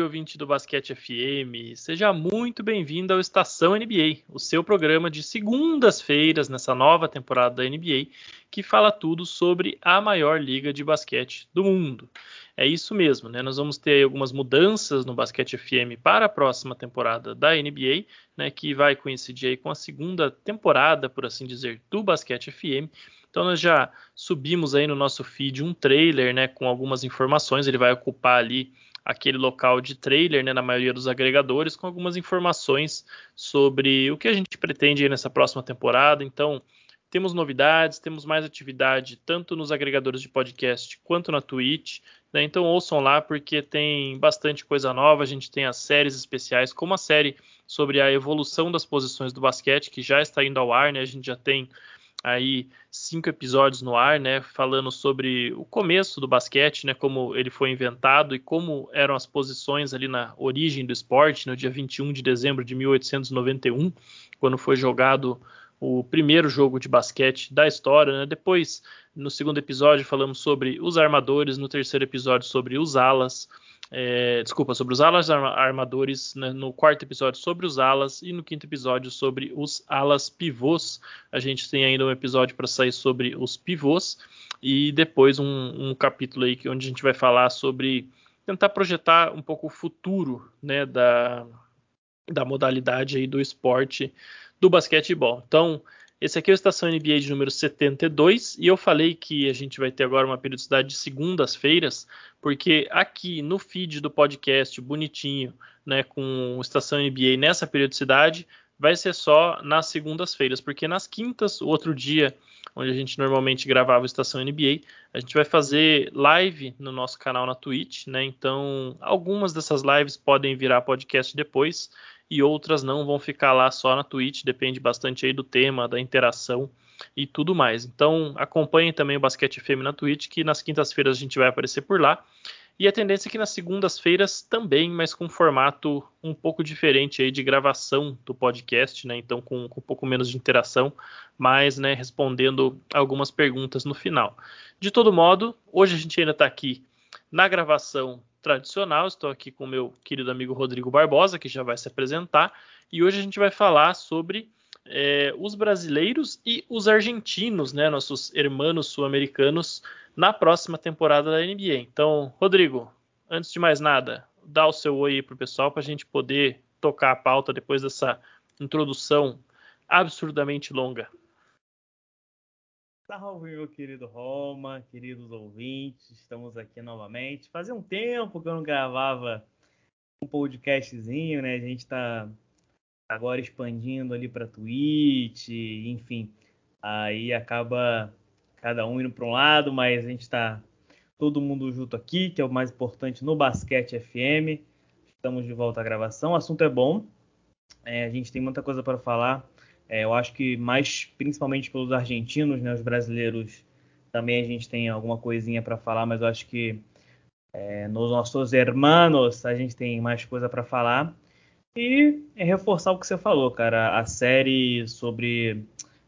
Salve, ouvinte do Basquete FM! Seja muito bem-vindo ao Estação NBA, o seu programa de segundas-feiras nessa nova temporada da NBA, que fala tudo sobre a maior liga de basquete do mundo. É isso mesmo, né? Nós vamos ter algumas mudanças no Basquete FM para a próxima temporada da NBA, né? Que vai coincidir com a segunda temporada, por assim dizer, do Basquete FM. Então nós já subimos aí no nosso feed um trailer, né, com algumas informações. Ele vai ocupar ali aquele local de trailer, né, na maioria dos agregadores, com algumas informações sobre o que a gente pretende nessa próxima temporada. Então, temos novidades, temos mais atividade tanto nos agregadores de podcast quanto na Twitch. Né? Então ouçam lá porque tem bastante coisa nova. A gente tem as séries especiais, como a série sobre a evolução das posições do basquete, que já está indo ao ar. Né? A gente já tem aí cinco episódios no ar, né, falando sobre o começo do basquete, né, como ele foi inventado e como eram as posições ali na origem do esporte, no dia 21 de dezembro de 1891, quando foi jogado o primeiro jogo de basquete da história, né? Depois, no segundo episódio, falamos sobre os armadores, no terceiro episódio sobre os alas, é, desculpa, sobre os alas armadores, né, no quarto episódio sobre os alas e no quinto episódio sobre os alas pivôs. A gente tem ainda um episódio para sair sobre os pivôs e depois um, um, capítulo aí onde a gente vai falar sobre tentar projetar um pouco o futuro né, da, da modalidade aí do esporte do basquetebol. Então, esse aqui é o Estação NBA de número 72 e eu falei que a gente vai ter agora uma periodicidade de segundas-feiras, porque aqui no feed do podcast, bonitinho, né, com Estação NBA nessa periodicidade, vai ser só nas segundas-feiras, porque nas quintas, o outro dia, onde a gente normalmente gravava Estação NBA, a gente vai fazer live no nosso canal na Twitch, né? Então, algumas dessas lives podem virar podcast depois e outras não vão ficar lá só na Twitch, depende bastante aí do tema, da interação e tudo mais. Então acompanhem também o Basquete FM na Twitch, que nas quintas-feiras a gente vai aparecer por lá. E a tendência é que nas segundas-feiras também, mas com um formato um pouco diferente aí de gravação do podcast, né? Então com, com um pouco menos de interação, mas né, respondendo algumas perguntas no final. De todo modo, hoje a gente ainda está aqui na gravação tradicional. Estou aqui com o meu querido amigo Rodrigo Barbosa, que já vai se apresentar. E hoje a gente vai falar sobre é, os brasileiros e os argentinos, né, nossos irmãos sul-americanos, na próxima temporada da NBA. Então, Rodrigo, antes de mais nada, dá o seu oi para o pessoal para a gente poder tocar a pauta depois dessa introdução absurdamente longa. Salve, meu querido Roma, queridos ouvintes, estamos aqui novamente. Fazia um tempo que eu não gravava um podcastzinho, né? A gente está agora expandindo ali para Twitch, enfim. Aí acaba cada um indo para um lado, mas a gente está todo mundo junto aqui, que é o mais importante no Basquete FM. Estamos de volta à gravação. O assunto é bom, é, a gente tem muita coisa para falar. É, eu acho que mais, principalmente pelos argentinos, né, os brasileiros, também a gente tem alguma coisinha para falar, mas eu acho que é, nos nossos hermanos a gente tem mais coisa para falar. E é reforçar o que você falou, cara. A série sobre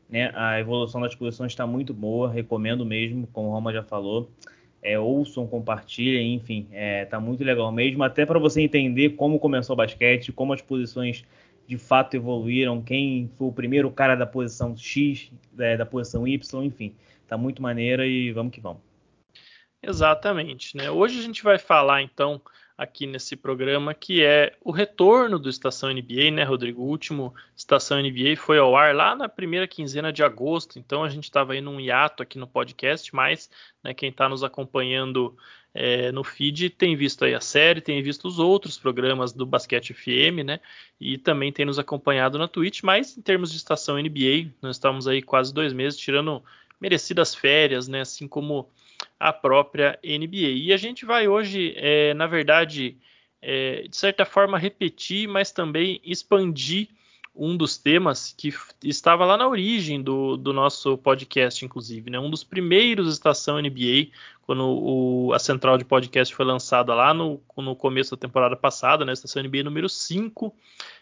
né, a evolução das posições está muito boa, recomendo mesmo, como o Roma já falou. É, ouçam, compartilhem, enfim, é, tá muito legal mesmo, até para você entender como começou o basquete, como as posições de fato evoluíram, quem foi o primeiro cara da posição X, é, da posição Y, enfim, tá muito maneira e vamos que vamos. Exatamente, né? Hoje a gente vai falar então aqui nesse programa que é o retorno do Estação NBA, né, Rodrigo? O último Estação NBA foi ao ar lá na primeira quinzena de agosto, então a gente estava aí num hiato aqui no podcast, mas né, quem está nos acompanhando é, no feed tem visto aí a série, tem visto os outros programas do Basquete FM, né? E também tem nos acompanhado na Twitch, mas em termos de estação NBA, nós estamos aí quase dois meses tirando merecidas férias, né? Assim como a própria NBA. E a gente vai hoje, é, na verdade, é, de certa forma, repetir, mas também expandir um dos temas que estava lá na origem do, do nosso podcast, inclusive, né? Um dos primeiros Estação NBA, quando o, a central de podcast foi lançada lá no, no começo da temporada passada, né? Estação NBA número 5,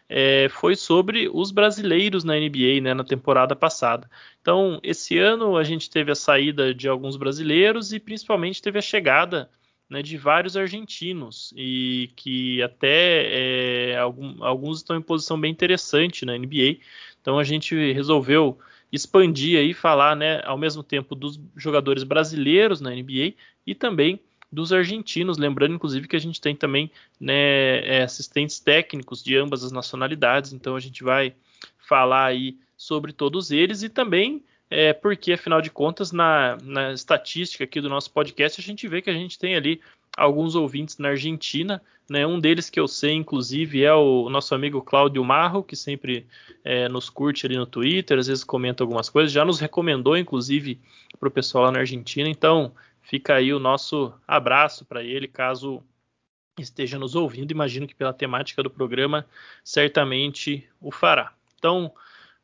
é, foi sobre os brasileiros na NBA, né? Na temporada passada. Então, esse ano a gente teve a saída de alguns brasileiros e principalmente teve a chegada né, de vários argentinos e que até é, algum, alguns estão em posição bem interessante na NBA. Então a gente resolveu expandir aí, falar, né, ao mesmo tempo dos jogadores brasileiros na NBA e também dos argentinos, lembrando inclusive que a gente tem também né, é, assistentes técnicos de ambas as nacionalidades, então a gente vai falar aí sobre todos eles e também é, porque afinal de contas na, na estatística aqui do nosso podcast a gente vê que a gente tem ali alguns ouvintes na Argentina, né? Um deles que eu sei, inclusive, é o nosso amigo Cláudio Marro, que sempre é, nos curte ali no Twitter, às vezes comenta algumas coisas, já nos recomendou, inclusive, para o pessoal lá na Argentina. Então, fica aí o nosso abraço para ele, caso esteja nos ouvindo. Imagino que pela temática do programa, certamente o fará. Então,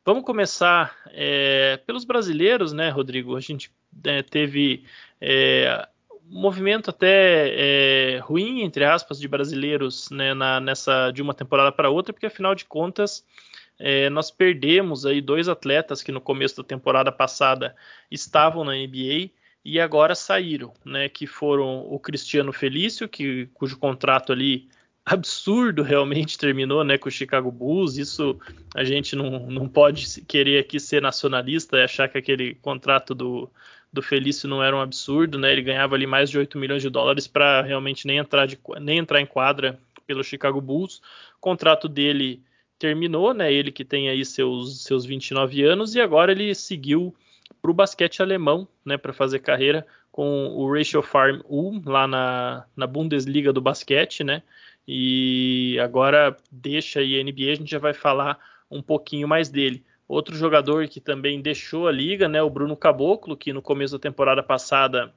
vamos começar é, pelos brasileiros, né, Rodrigo? A gente é, teve é, movimento até é, ruim, entre aspas, de brasileiros né, na, nessa de uma temporada para outra, porque afinal de contas é, nós perdemos aí dois atletas que no começo da temporada passada estavam na NBA e agora saíram, né? Que foram o Cristiano Felício, que, cujo contrato ali absurdo realmente terminou né, com o Chicago Bulls. Isso a gente não, não pode querer aqui ser nacionalista e achar que aquele contrato do, do Felício não era um absurdo, né? Ele ganhava ali mais de 8 milhões de dólares para realmente nem entrar, de, nem entrar em quadra pelo Chicago Bulls. O contrato dele terminou, né? Ele que tem aí seus, seus 29 anos e agora ele seguiu para o basquete alemão, né? Para fazer carreira com o Ratio Farm 1 lá na, na Bundesliga do basquete, né? E agora deixa aí a NBA, a gente já vai falar um pouquinho mais dele. Outro jogador que também deixou a liga, né, o Bruno Caboclo, que no começo da temporada passada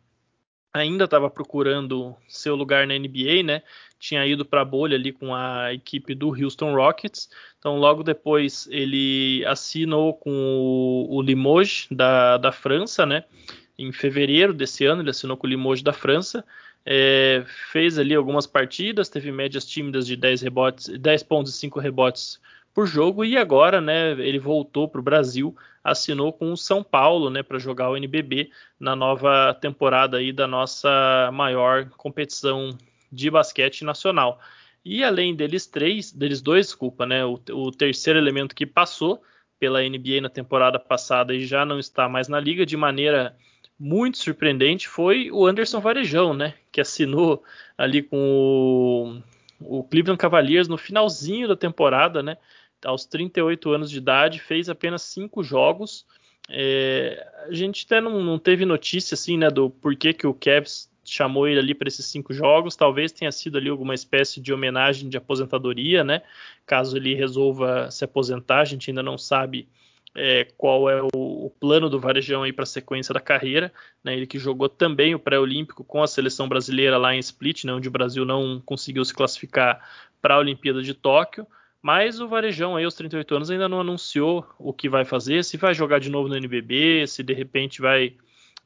ainda estava procurando seu lugar na NBA, né? Tinha ido para a bolha ali com a equipe do Houston Rockets. Então, logo depois ele assinou com o, Limoges da, da França, né? Em fevereiro desse ano ele assinou com o Limoges da França. É, fez ali algumas partidas, teve médias tímidas de 10 rebotes, 10 pontos e 5 rebotes por jogo e agora, né, ele voltou para o Brasil, assinou com o São Paulo, né, para jogar o NBB na nova temporada aí da nossa maior competição de basquete nacional. E além deles três, deles dois, desculpa, né, o, o terceiro elemento que passou pela NBA na temporada passada e já não está mais na liga de maneira muito surpreendente foi o Anderson Varejão, né, que assinou ali com o, o Cleveland Cavaliers no finalzinho da temporada, né, aos 38 anos de idade, fez apenas cinco jogos. É, a gente até não, não, teve notícia assim, né, do porquê que o Cavs chamou ele ali para esses cinco jogos. Talvez tenha sido ali alguma espécie de homenagem de aposentadoria, né? Caso ele resolva se aposentar, a gente ainda não sabe é, qual é o, o, plano do Varejão aí para a sequência da carreira. Né? Ele que jogou também o pré-olímpico com a seleção brasileira lá em Split, né, onde o Brasil não conseguiu se classificar para a Olimpíada de Tóquio. Mas o Varejão aí aos 38 anos ainda não anunciou o que vai fazer, se vai jogar de novo no NBB, se de repente vai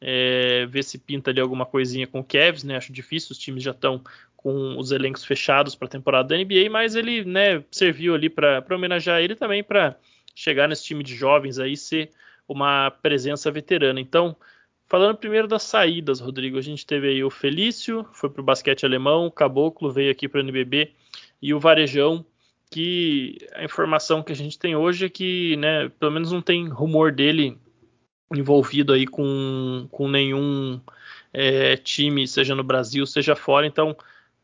é, ver se pinta ali alguma coisinha com o Cavs, né? Acho difícil, os times já estão com os elencos fechados para a temporada da NBA, mas ele, né, serviu ali para homenagear ele também para chegar nesse time de jovens aí ser uma presença veterana. Então, falando primeiro das saídas, Rodrigo, a gente teve aí o Felício, foi para o basquete alemão, o Caboclo veio aqui para o NBB e o Varejão que a informação que a gente tem hoje é que, né, pelo menos não tem rumor dele envolvido aí com, com nenhum é, time, seja no Brasil, seja fora. Então,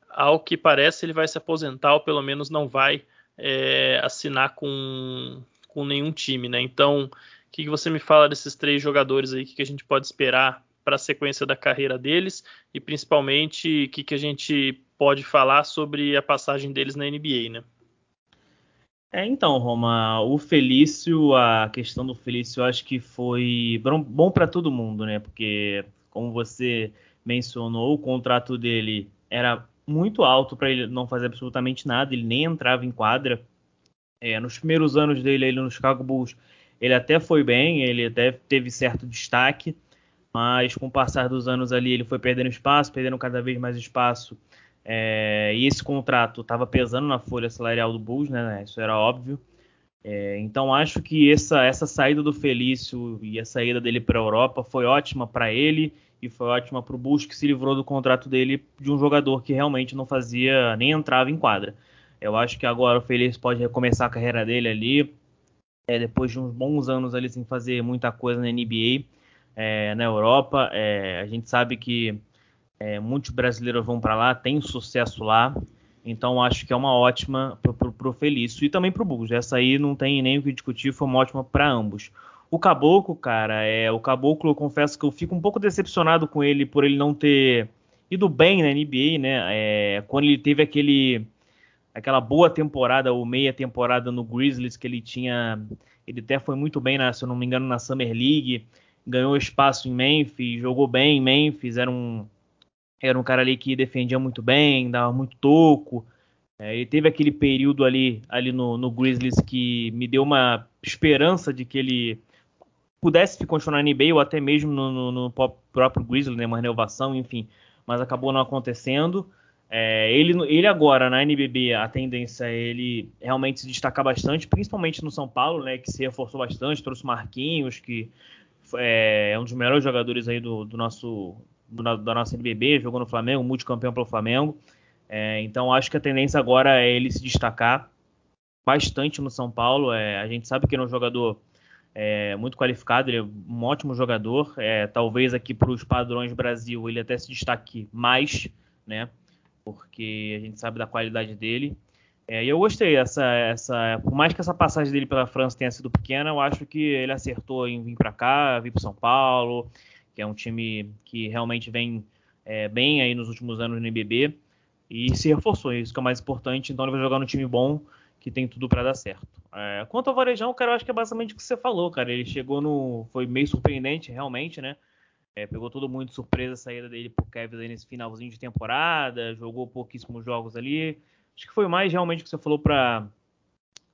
ao que parece, ele vai se aposentar ou pelo menos não vai é, assinar com, com nenhum time, né? Então, o que, que você me fala desses três jogadores aí? O que, que a gente pode esperar para a sequência da carreira deles e principalmente o que, que a gente pode falar sobre a passagem deles na NBA, né? É, então, Roma, o Felício, a questão do Felício, eu acho que foi bom para todo mundo, né? Porque, como você mencionou, o contrato dele era muito alto para ele não fazer absolutamente nada, ele nem entrava em quadra. É, nos primeiros anos dele ele no Chicago Bulls, ele até foi bem, ele até teve certo destaque, mas com o passar dos anos ali ele foi perdendo espaço, perdendo cada vez mais espaço é, e esse contrato estava pesando na folha salarial do Bulls, né? Isso era óbvio. É, então acho que essa, essa saída do Felício e a saída dele para a Europa foi ótima para ele e foi ótima para o Bulls que se livrou do contrato dele de um jogador que realmente não fazia nem entrava em quadra. Eu acho que agora o Feliz pode recomeçar a carreira dele ali, é, depois de uns bons anos ali sem fazer muita coisa na NBA, é, na Europa. É, a gente sabe que é, muitos brasileiros vão para lá, tem sucesso lá. Então acho que é uma ótima para o Felício e também para o Bulls. Essa aí não tem nem o que discutir, foi uma ótima para ambos. O Caboclo, cara, é o Caboclo, eu confesso que eu fico um pouco decepcionado com ele por ele não ter ido bem na NBA, né? É, quando ele teve aquele aquela boa temporada ou meia temporada no Grizzlies que ele tinha, ele até foi muito bem, na, se eu não me engano, na Summer League, ganhou espaço em Memphis, jogou bem em Memphis, era um era um cara ali que defendia muito bem, dava muito toco. É, ele teve aquele período ali, ali no, no, Grizzlies que me deu uma esperança de que ele pudesse continuar na NBA ou até mesmo no, no, no próprio Grizzlies, né, uma renovação, enfim, mas acabou não acontecendo. É, ele, ele agora na NBB, a tendência é ele realmente se destacar bastante, principalmente no São Paulo, né, que se reforçou bastante, trouxe Marquinhos, que é, é um dos melhores jogadores aí do, do nosso do, da nossa NBB, jogou no Flamengo, multicampeão pelo Flamengo. É, então acho que a tendência agora é ele se destacar bastante no São Paulo. É, a gente sabe que ele é um jogador é, muito qualificado, ele é um ótimo jogador. É, talvez aqui para os padrões Brasil ele até se destaque mais, né? Porque a gente sabe da qualidade dele. É, e eu gostei essa, essa, por mais que essa passagem dele pela França tenha sido pequena, eu acho que ele acertou em vir para cá, vir para São Paulo que é um time que realmente vem é, bem aí nos últimos anos no NBB e se reforçou, isso que é o mais importante. Então ele vai jogar no time bom que tem tudo para dar certo. É, quanto ao Varejão, cara, eu acho que é basicamente o que você falou, cara. Ele chegou no. Foi meio surpreendente, realmente, né? É, pegou todo mundo de surpresa a saída dele pro Kevin nesse finalzinho de temporada, jogou pouquíssimos jogos ali. Acho que foi mais realmente o que você falou para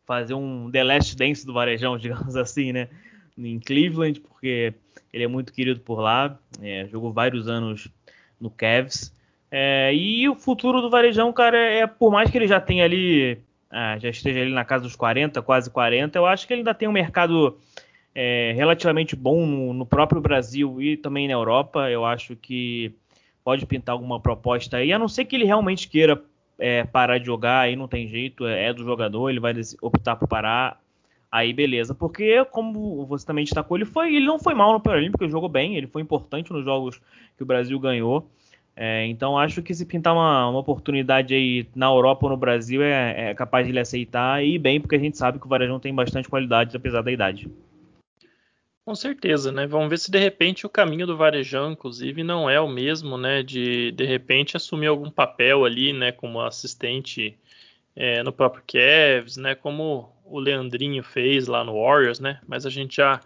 fazer um The Last Dance do Varejão, digamos assim, né? Em Cleveland, porque ele é muito querido por lá, é, jogou vários anos no Cavs. É, e o futuro do Varejão, cara, é por mais que ele já tenha ali, ah, já esteja ali na casa dos 40, quase 40, eu acho que ele ainda tem um mercado é, relativamente bom no, no, próprio Brasil e também na Europa. Eu acho que pode pintar alguma proposta aí, a não ser que ele realmente queira é, parar de jogar, aí não tem jeito, é, é do jogador, ele vai optar por parar Aí beleza, porque como você também destacou, ele foi, ele não foi mal no Paralímpico, ele jogou bem, ele foi importante nos jogos que o Brasil ganhou. É, então acho que se pintar uma, uma, oportunidade aí na Europa ou no Brasil é, é, capaz de ele aceitar e bem, porque a gente sabe que o Varejão tem bastante qualidade apesar da idade. Com certeza, né? Vamos ver se de repente o caminho do Varejão, inclusive, não é o mesmo, né? De de repente assumir algum papel ali, né? Como assistente é, no próprio Cavs, né? Como o Leandrinho fez lá no Warriors, né? Mas a gente já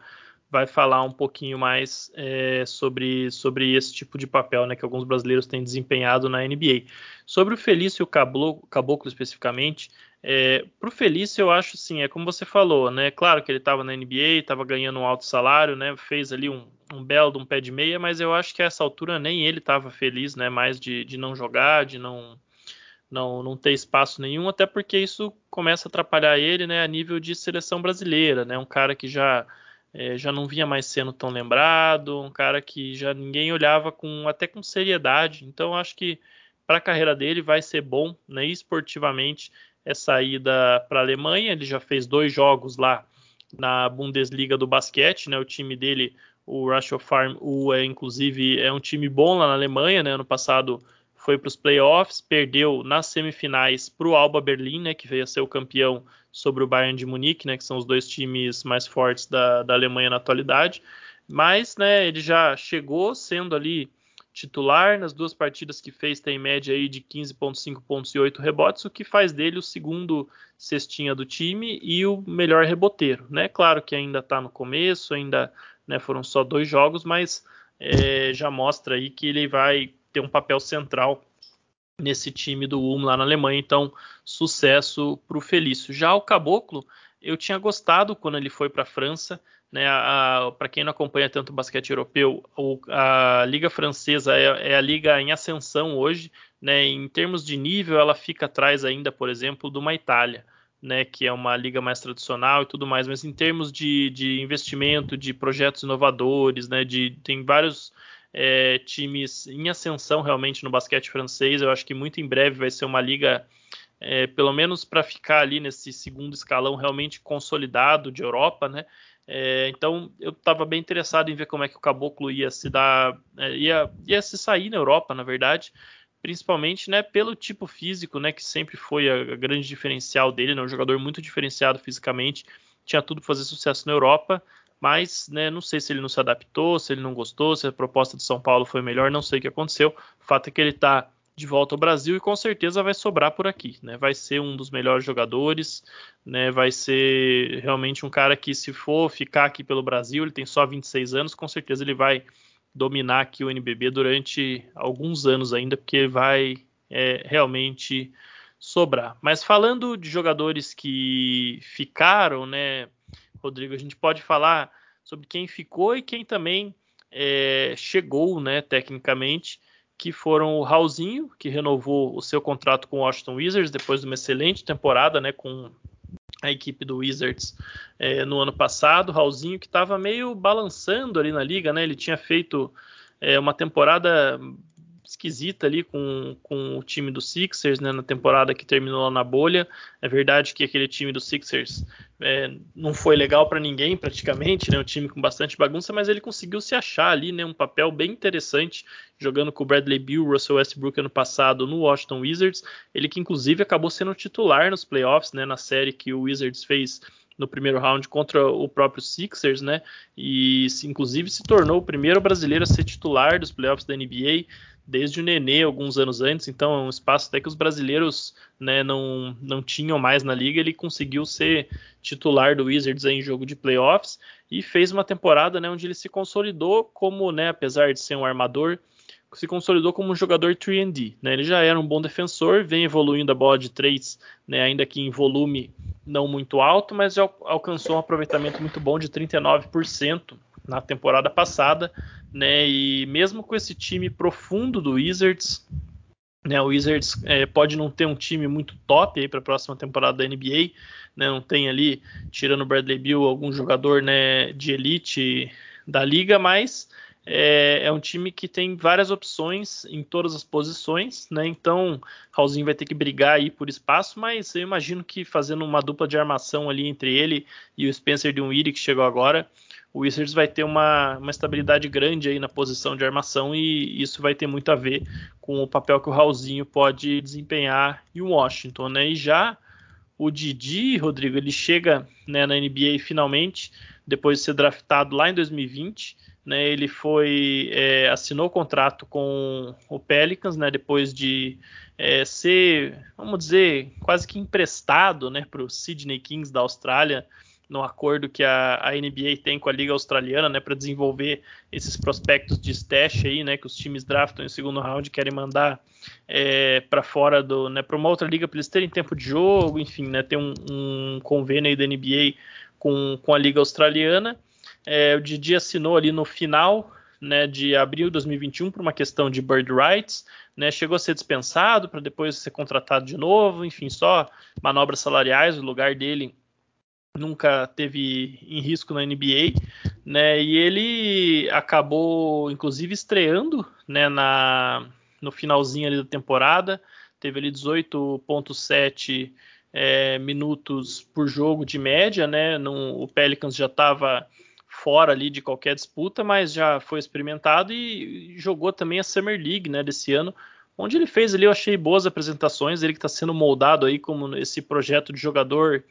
vai falar um pouquinho mais é, sobre, sobre esse tipo de papel né, que alguns brasileiros têm desempenhado na NBA. Sobre o Felício Caboclo, Caboclo especificamente, é, para o Felício eu acho assim, é como você falou, né? Claro que ele estava na NBA, estava ganhando um alto salário, né? Fez ali um, um belo de um pé de meia, mas eu acho que a essa altura nem ele estava feliz, né? Mais de, de não jogar, de não não, não ter espaço nenhum, até porque isso começa a atrapalhar ele né, a nível de seleção brasileira, né? Um cara que já, é, já não vinha mais sendo tão lembrado, um cara que já ninguém olhava com até com seriedade. Então acho que para a carreira dele vai ser bom, né? Esportivamente, essa ida para a Alemanha. Ele já fez dois jogos lá na Bundesliga do basquete, né? O time dele, o of Farm, o, é, inclusive, é um time bom lá na Alemanha, né? Ano passado foi para os playoffs, perdeu nas semifinais para o Alba Berlim, né, que veio a ser o campeão sobre o Bayern de Munique, né, que são os dois times mais fortes da, da Alemanha na atualidade. Mas né, ele já chegou sendo ali titular nas duas partidas que fez, tem média aí de 15,5 pontos e 8 rebotes, o que faz dele o segundo cestinha do time e o melhor reboteiro. Né? Claro que ainda está no começo, ainda né, foram só dois jogos, mas é, já mostra aí que ele vai ter um papel central nesse time do Ulm lá na Alemanha. Então, sucesso para o Felício. Já o Caboclo, eu tinha gostado quando ele foi para a França. Né, para quem não acompanha tanto o basquete europeu, o, a liga francesa é, é, a liga em ascensão hoje. Né, em termos de nível, ela fica atrás ainda, por exemplo, de uma Itália. Né, que é uma liga mais tradicional e tudo mais, mas em termos de, de investimento, de projetos inovadores, né, de, tem vários é, times em ascensão realmente no basquete francês. Eu acho que muito em breve vai ser uma liga, é, pelo menos para ficar ali nesse segundo escalão realmente consolidado de Europa, né? É, então eu estava bem interessado em ver como é que o Caboclo ia se dar, é, ia, ia se sair na Europa, na verdade, principalmente né, pelo tipo físico, né, que sempre foi a, a grande diferencial dele, né, um jogador muito diferenciado fisicamente, tinha tudo para fazer sucesso na Europa, mas né, não sei se ele não se adaptou, se ele não gostou, se a proposta de São Paulo foi melhor, não sei o que aconteceu. O fato é que ele está de volta ao Brasil e com certeza vai sobrar por aqui, né? Vai ser um dos melhores jogadores, né? Vai ser realmente um cara que se for ficar aqui pelo Brasil, ele tem só 26 anos, com certeza ele vai dominar aqui o NBB durante alguns anos ainda, porque vai é, realmente sobrar. Mas falando de jogadores que ficaram, né, Rodrigo, a gente pode falar sobre quem ficou e quem também é, chegou, né, tecnicamente, que foram o Raulzinho, que renovou o seu contrato com o Washington Wizards depois de uma excelente temporada, né, com a equipe do Wizards é, no ano passado. Raulzinho que estava meio balançando ali na liga, né? Ele tinha feito é, uma temporada esquisita ali com, com o time do Sixers, né, na temporada que terminou lá na bolha. É verdade que aquele time do Sixers é, não foi legal para ninguém praticamente, né, um time com bastante bagunça, mas ele conseguiu se achar ali, né, um papel bem interessante jogando com o Bradley Beal, Russell Westbrook ano passado no Washington Wizards. Ele que inclusive acabou sendo titular nos playoffs, né, na série que o Wizards fez no primeiro round contra o próprio Sixers, né? E inclusive se tornou o primeiro brasileiro a ser titular dos playoffs da NBA desde o Nenê, alguns anos antes, então é um espaço até que os brasileiros né, não, não tinham mais na liga, ele conseguiu ser titular do Wizards em jogo de playoffs e fez uma temporada né, onde ele se consolidou como, né, apesar de ser um armador, se consolidou como um jogador 3D. Né? Ele já era um bom defensor, vem evoluindo a bola de 3, né, ainda que em volume não muito alto, mas já alcançou um aproveitamento muito bom de 39% na temporada passada, né? E mesmo com esse time profundo do Wizards, né? O Wizards é, pode não ter um time muito top aí para a próxima temporada da NBA, né? Não tem ali, tirando o Bradley Beal, algum jogador né, de elite da liga, mas é, é, um time que tem várias opções em todas as posições, né? Então, Raulzinho vai ter que brigar aí por espaço, mas eu imagino que fazendo uma dupla de armação ali entre ele e o Spencer Dinwiddie que chegou agora, o Wizards vai ter uma, uma estabilidade grande aí na posição de armação e isso vai ter muito a ver com o papel que o Raulzinho pode desempenhar em Washington, né? E já o Didi, Rodrigo, ele chega né, na NBA finalmente, depois de ser draftado lá em 2020. Né, ele foi é, assinou o contrato com o Pelicans, né, depois de é, ser, vamos dizer, quase que emprestado né, para o Sydney Kings da Austrália no acordo que a, a NBA tem com a Liga Australiana, né, para desenvolver esses prospectos de stash aí, né, que os times draftam em segundo round querem mandar é, para fora do, né, para uma outra liga para eles terem tempo de jogo, enfim, né, tem um, um convênio aí da NBA com, com a Liga Australiana. É, o Didi assinou ali no final né, de abril de 2021 por uma questão de bird rights, né, chegou a ser dispensado para depois ser contratado de novo, enfim, só manobras salariais, o lugar dele nunca teve em risco na NBA, né? E ele acabou, inclusive, estreando, né? Na, no finalzinho ali da temporada, teve ali 18.7 é, minutos por jogo de média, né? No, o Pelicans já estava fora ali de qualquer disputa, mas já foi experimentado e jogou também a Summer League, né? Desse ano, onde ele fez ali, eu achei boas apresentações. Ele que está sendo moldado aí como esse projeto de jogador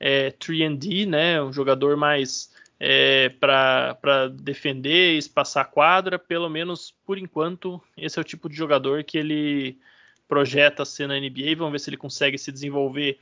é, 3D, né? Um jogador mais é, para defender espaçar a quadra, pelo menos por enquanto, esse é o tipo de jogador que ele projeta ser na NBA. Vamos ver se ele consegue se desenvolver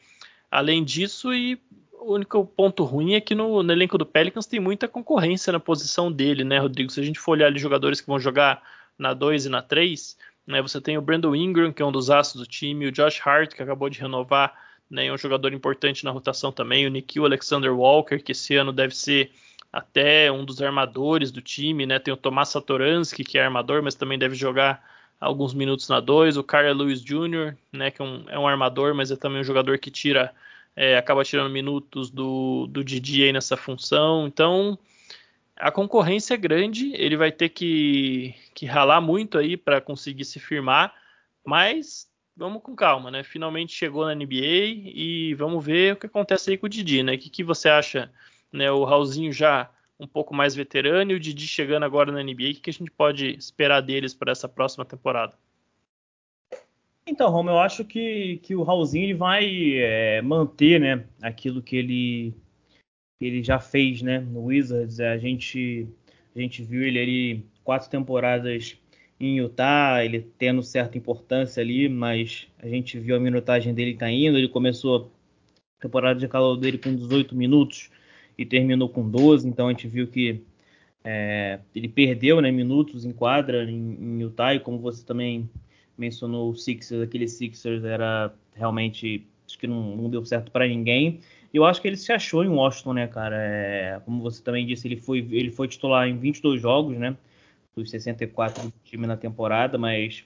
além disso. E o único ponto ruim é que no, no elenco do Pelicans tem muita concorrência na posição dele, né, Rodrigo? Se a gente for olhar ali jogadores que vão jogar na 2 e na 3, né, você tem o Brandon Ingram, que é um dos astros do time, o Josh Hart, que acabou de renovar né, é um jogador importante na rotação também, o Nikhil Alexander Walker, que esse ano deve ser até um dos armadores do time, né? Tem o Tomás Satoransky, que é armador, mas também deve jogar alguns minutos na 2, o Carl Lewis Jr., né, que é um, é um, armador, mas é também um jogador que tira, é, acaba tirando minutos do, do Didi aí nessa função. Então, a concorrência é grande, ele vai ter que, que ralar muito aí para conseguir se firmar, mas vamos com calma, né? Finalmente chegou na NBA e vamos ver o que acontece aí com o Didi, né? O que, que você acha, né? O Raulzinho já um pouco mais veterano e o Didi chegando agora na NBA, o que, que a gente pode esperar deles para essa próxima temporada? Então, Romo, eu acho que, que o Raulzinho ele vai é, manter né, aquilo que ele, ele já fez né, no Wizards. A gente, a gente viu ele ali quatro temporadas em Utah, ele tendo certa importância ali, mas a gente viu a minutagem dele caindo. Ele começou a temporada de calor dele com 18 minutos e terminou com 12, então a gente viu que é, ele perdeu né, minutos em quadra em, em Utah, e como você também mencionou o Sixers, aquele Sixers era realmente acho que não, não deu certo para ninguém. Eu acho que ele se achou em Washington, né, cara? É, como você também disse, ele foi, ele foi titular em 22 jogos, né? Dos 64 do time na temporada, mas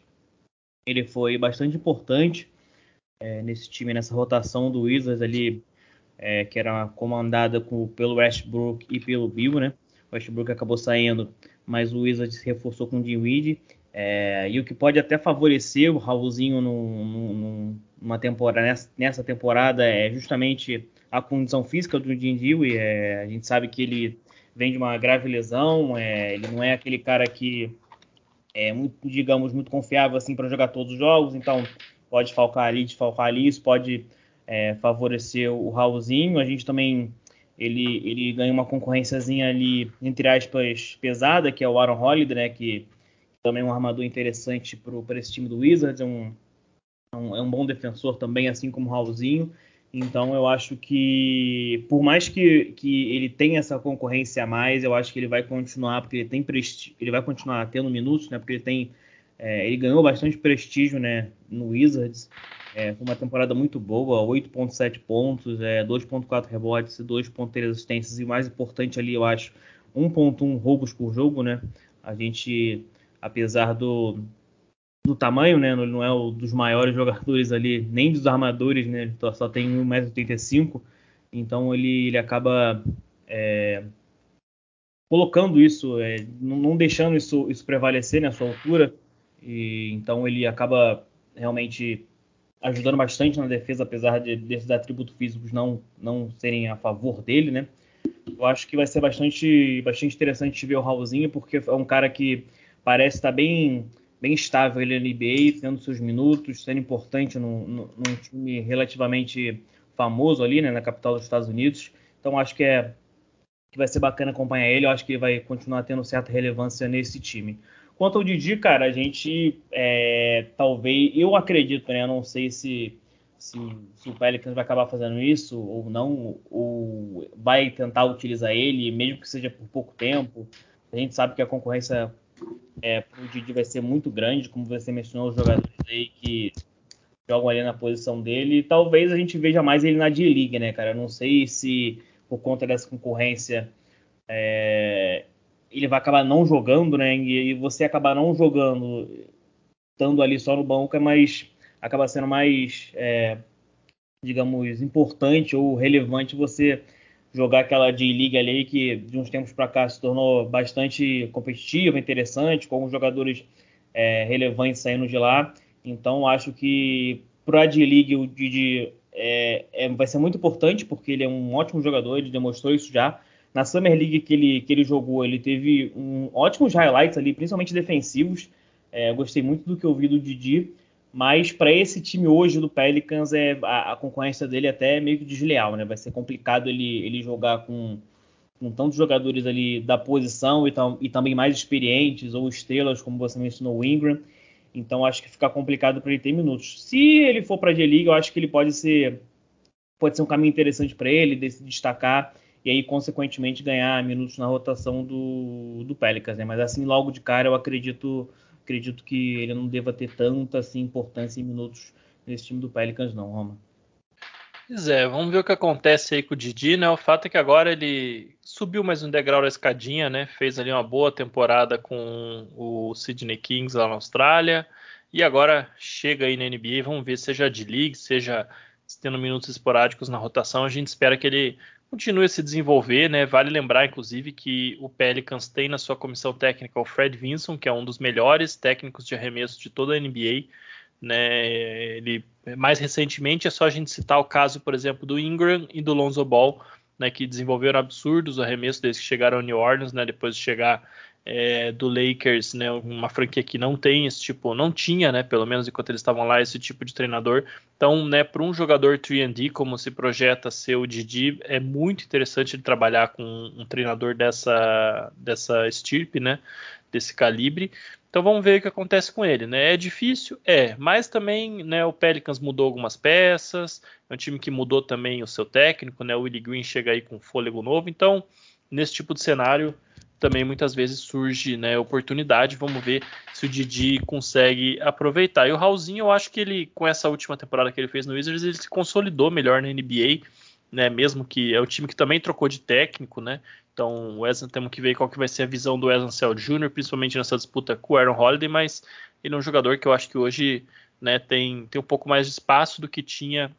ele foi bastante importante é, nesse time, nessa rotação do Wizards ali, é, que era comandada com, pelo Westbrook e pelo Bill, né? O Westbrook acabou saindo, mas o Wizards se reforçou com o Dinwiddie. É, e o que pode até favorecer o Raulzinho numa temporada, nessa, nessa, temporada é justamente a condição física do Dinwiddie. É, a gente sabe que ele vem de uma grave lesão, é, ele não é aquele cara que é muito, digamos, muito confiável assim para jogar todos os jogos, então pode falcar ali, desfalcar ali, isso pode é, favorecer o Raulzinho. A gente também ele, ele ganha uma concorrênciazinha ali, entre aspas, pesada, que é o Aaron Holiday, né, que também é um armador interessante para esse time do Wizards, é um, é um, é um bom defensor também, assim como o Raulzinho. Então eu acho que, por mais que, que ele tenha essa concorrência a mais, eu acho que ele vai continuar, porque ele tem ele vai continuar tendo minutos, né? Porque ele tem. É, ele ganhou bastante prestígio né, no Wizards. É, foi uma temporada muito boa, 8.7 pontos, é, 2.4 rebotes, 2.3 assistências e mais importante ali, eu acho, 1.1 roubos por jogo, né? A gente apesar do, do tamanho, né? Ele não é um dos maiores jogadores ali, nem dos armadores, né? Ele só tem 1,85m, então ele, ele acaba é, colocando isso, é, não deixando isso, isso prevalecer na né, sua altura, e então ele acaba realmente ajudando bastante na defesa, apesar de, desses atributos físicos não, não serem a favor dele, né? Eu acho que vai ser bastante, bastante interessante ver o Raulzinho, porque é um cara que parece estar bem, bem estável ele na NBA, tendo seus minutos, sendo importante no, num time relativamente famoso ali, né, na capital dos Estados Unidos. Então acho que é que vai ser bacana acompanhar ele. Eu acho que ele vai continuar tendo certa relevância nesse time. Quanto ao Didi, cara, a gente é, talvez, eu acredito, né? Eu não sei se, se, se, o Pelicans vai acabar fazendo isso ou não, ou vai tentar utilizar ele, mesmo que seja por pouco tempo. A gente sabe que a concorrência é, o Didi vai ser muito grande, como você mencionou, os jogadores aí que jogam ali na posição dele. Talvez a gente veja mais ele na D-League, né, cara? Eu não sei se por conta dessa concorrência é, ele vai acabar não jogando, né? E, você acabar não jogando, estando ali só no banco, é mais. acaba sendo mais, é, digamos, importante ou relevante você jogar aquela D-League ali que de uns tempos para cá se tornou bastante competitiva, interessante, com alguns jogadores é, relevantes saindo de lá. Então acho que para a D-League o Didi é, é, vai ser muito importante porque ele é um ótimo jogador, ele demonstrou isso já. Na Summer League que ele, que ele jogou, ele teve um, ótimos highlights ali, principalmente defensivos. É, gostei muito do que eu vi do Didi. Mas para esse time hoje do Pelicans, é, a, a, concorrência dele é até meio que desleal, né? Vai ser complicado ele, ele jogar com, com tantos jogadores ali da posição e, tam, e também mais experientes ou estrelas, como você mencionou, o Ingram. Então acho que fica complicado para ele ter minutos. Se ele for para a G-League, eu acho que ele pode ser pode ser um caminho interessante para ele, de se destacar e aí consequentemente ganhar minutos na rotação do, do Pelicans, né? Mas assim logo de cara eu acredito acredito que ele não deva ter tanta assim, importância em minutos nesse time do Pelicans, não, Roma. Pois é, vamos ver o que acontece aí com o Didi, né? O fato é que agora ele subiu mais um degrau da escadinha, né? Fez ali uma boa temporada com o Sydney Kings lá na Austrália. E agora chega aí na NBA, vamos ver, seja de league, seja tendo minutos esporádicos na rotação, a gente espera que ele continue a se desenvolver, né? Vale lembrar, inclusive, que o Pelicans tem na sua comissão técnica o Fred Vinson, que é um dos melhores técnicos de arremesso de toda a NBA. Né? Ele, mais recentemente, é só a gente citar o caso, por exemplo, do Ingram e do Lonzo Ball, né, que desenvolveram absurdos arremessos desde que chegaram ao New Orleans, né, depois de chegar é, do Lakers, né, uma franquia que não tem esse tipo, não tinha, né, pelo menos enquanto eles estavam lá, esse tipo de treinador. Então, né, para um jogador 3D como se projeta ser o Didi, é muito interessante ele trabalhar com um treinador dessa, dessa estirpe, né, desse calibre. Então vamos ver o que acontece com ele, né? É difícil, é, mas também, né, o Pelicans mudou algumas peças, é um time que mudou também o seu técnico, né? O Willie Green chega aí com fôlego novo, então nesse tipo de cenário também muitas vezes surge né, oportunidade. Vamos ver se o Didi consegue aproveitar. E o Raulzinho, eu acho que ele, com essa última temporada que ele fez no Wizards, ele se consolidou melhor na NBA, né? Mesmo que é o time que também trocou de técnico, né? Então, o Wesley temos que ver qual que vai ser a visão do Wesley Cell Jr., principalmente nessa disputa com o Aaron Holiday, mas ele é um jogador que eu acho que hoje né, tem, tem um pouco mais de espaço do que tinha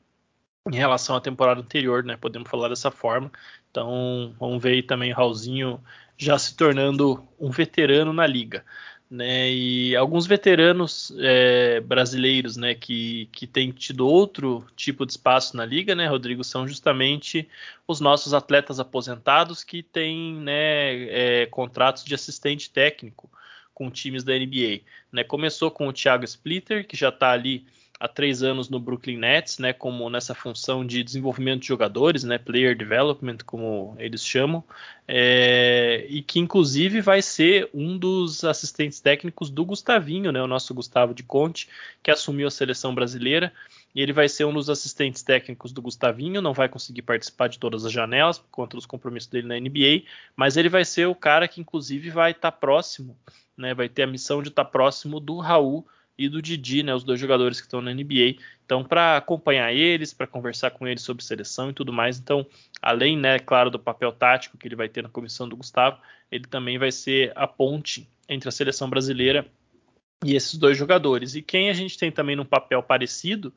em relação à temporada anterior, né? Podemos falar dessa forma. Então, vamos ver aí também o Raulzinho já se tornando um veterano na liga. Né, e alguns veteranos é, brasileiros né, que, que têm tido outro tipo de espaço na liga, né, Rodrigo, são justamente os nossos atletas aposentados que têm né, é, contratos de assistente técnico com times da NBA. Né, começou com o Thiago Splitter, que já está ali há três anos no Brooklyn Nets, né, como nessa função de desenvolvimento de jogadores, né, player development, como eles chamam, é, e que inclusive vai ser um dos assistentes técnicos do Gustavinho, né, o nosso Gustavo de Conte, que assumiu a seleção brasileira. E ele vai ser um dos assistentes técnicos do Gustavinho, não vai conseguir participar de todas as janelas por conta dos compromissos dele na NBA, mas ele vai ser o cara que inclusive vai estar tá próximo, né, vai ter a missão de estar tá próximo do Raul e do Didi, né, os dois jogadores que estão na NBA. Então, para acompanhar eles, para conversar com eles sobre seleção e tudo mais. Então, além, né, claro, do papel tático que ele vai ter na comissão do Gustavo, ele também vai ser a ponte entre a seleção brasileira e esses dois jogadores. E quem a gente tem também num papel parecido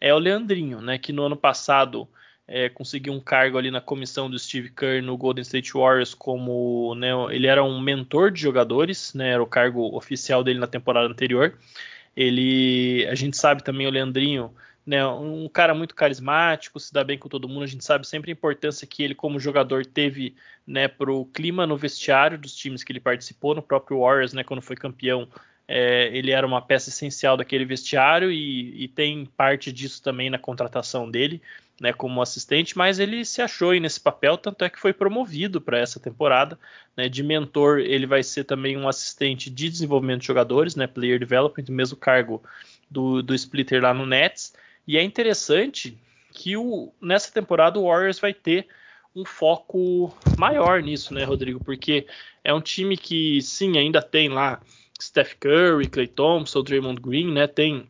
é o Leandrinho, né, que no ano passado é, conseguiu um cargo ali na comissão do Steve Kerr no Golden State Warriors como né, ele era um mentor de jogadores, né, era o cargo oficial dele na temporada anterior. Ele, a gente sabe também o Leandrinho, né, um cara muito carismático, se dá bem com todo mundo. A gente sabe sempre a importância que ele, como jogador, teve né, para o clima no vestiário dos times que ele participou, no próprio Warriors, né, quando foi campeão. É, ele era uma peça essencial daquele vestiário e, e tem parte disso também na contratação dele né, como assistente, mas ele se achou aí nesse papel, tanto é que foi promovido para essa temporada. Né, de mentor, ele vai ser também um assistente de desenvolvimento de jogadores, né, player development, mesmo cargo do, do splitter lá no Nets. E é interessante que o, nessa temporada o Warriors vai ter um foco maior nisso, né, Rodrigo? Porque é um time que, sim, ainda tem lá Steph Curry, Clay Thompson, Draymond Green, né? Tem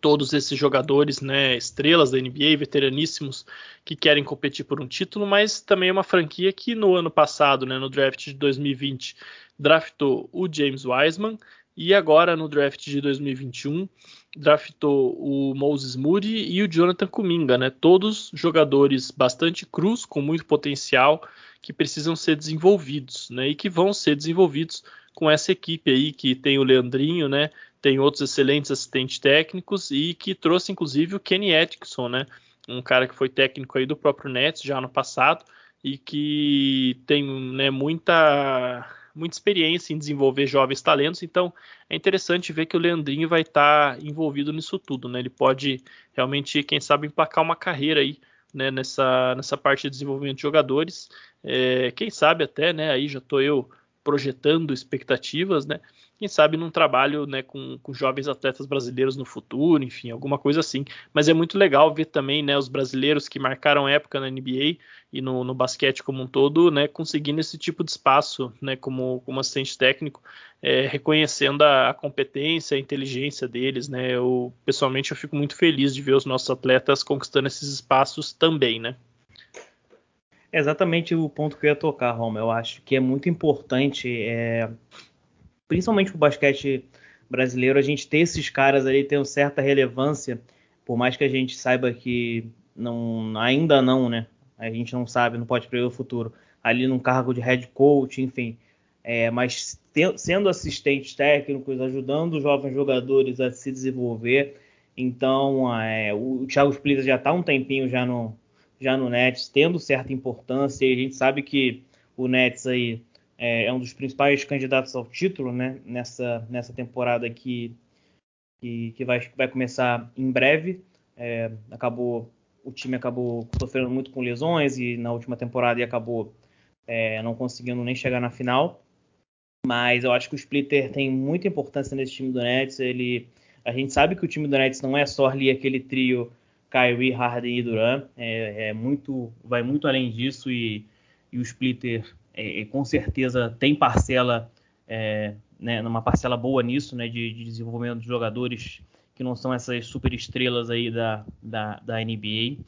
todos esses jogadores, né, estrelas da NBA, veteraníssimos, que querem competir por um título, mas também é uma franquia que no ano passado, né, no draft de 2020, draftou o James Wiseman e agora no draft de 2021 draftou o Moses Moody e o Jonathan Kuminga, né, todos jogadores bastante crus, com muito potencial, que precisam ser desenvolvidos, né, e que vão ser desenvolvidos com essa equipe aí que tem o Leandrinho, né, tem outros excelentes assistentes técnicos e que trouxe inclusive o Kenny Atkinson, né? Um cara que foi técnico aí do próprio Nets já no passado e que tem né, muita muita experiência em desenvolver jovens talentos, então é interessante ver que o Leandrinho vai estar tá envolvido nisso tudo, né? Ele pode realmente, quem sabe, emplacar uma carreira aí né, nessa, nessa parte de desenvolvimento de jogadores. É, quem sabe até, né? Aí já estou eu projetando expectativas, né? Quem sabe num trabalho né, com, com, jovens atletas brasileiros no futuro, enfim, alguma coisa assim. Mas é muito legal ver também né, os brasileiros que marcaram época na NBA e no, no basquete como um todo, né, conseguindo esse tipo de espaço né, como, como assistente técnico, é, reconhecendo a, a, competência, a inteligência deles. Né, eu, pessoalmente, eu fico muito feliz de ver os nossos atletas conquistando esses espaços também, né? É exatamente o ponto que eu ia tocar, Roma. Eu acho que é muito importante é, principalmente o basquete brasileiro, a gente ter esses caras ali tendo certa relevância, por mais que a gente saiba que não, ainda não, né? a gente não sabe, não pode prever o futuro, ali num cargo de head coach, enfim. É, mas te, sendo assistentes técnicos, ajudando os jovens jogadores a se desenvolver. Então, é, o, o Thiago Splitter já está um tempinho já no, já no Nets, tendo certa importância, e a gente sabe que o Nets aí é, é um dos principais candidatos ao título, né, nessa, nessa temporada que, que, que vai, vai começar em breve. É, acabou o time acabou sofrendo muito com lesões e na última temporada e acabou é, não conseguindo nem chegar na final. Mas eu acho que o Splitter tem muita importância nesse time do Nets. Ele, a gente sabe que o time do Nets não é só ali aquele trio Kyrie, Harden e Durant. É, é muito, vai muito além disso e, e o Splitter é, é com certeza tem parcela, é, né, numa parcela boa nisso, né, de, de, desenvolvimento de jogadores que não são essas super estrelas aí da, da, da NBA.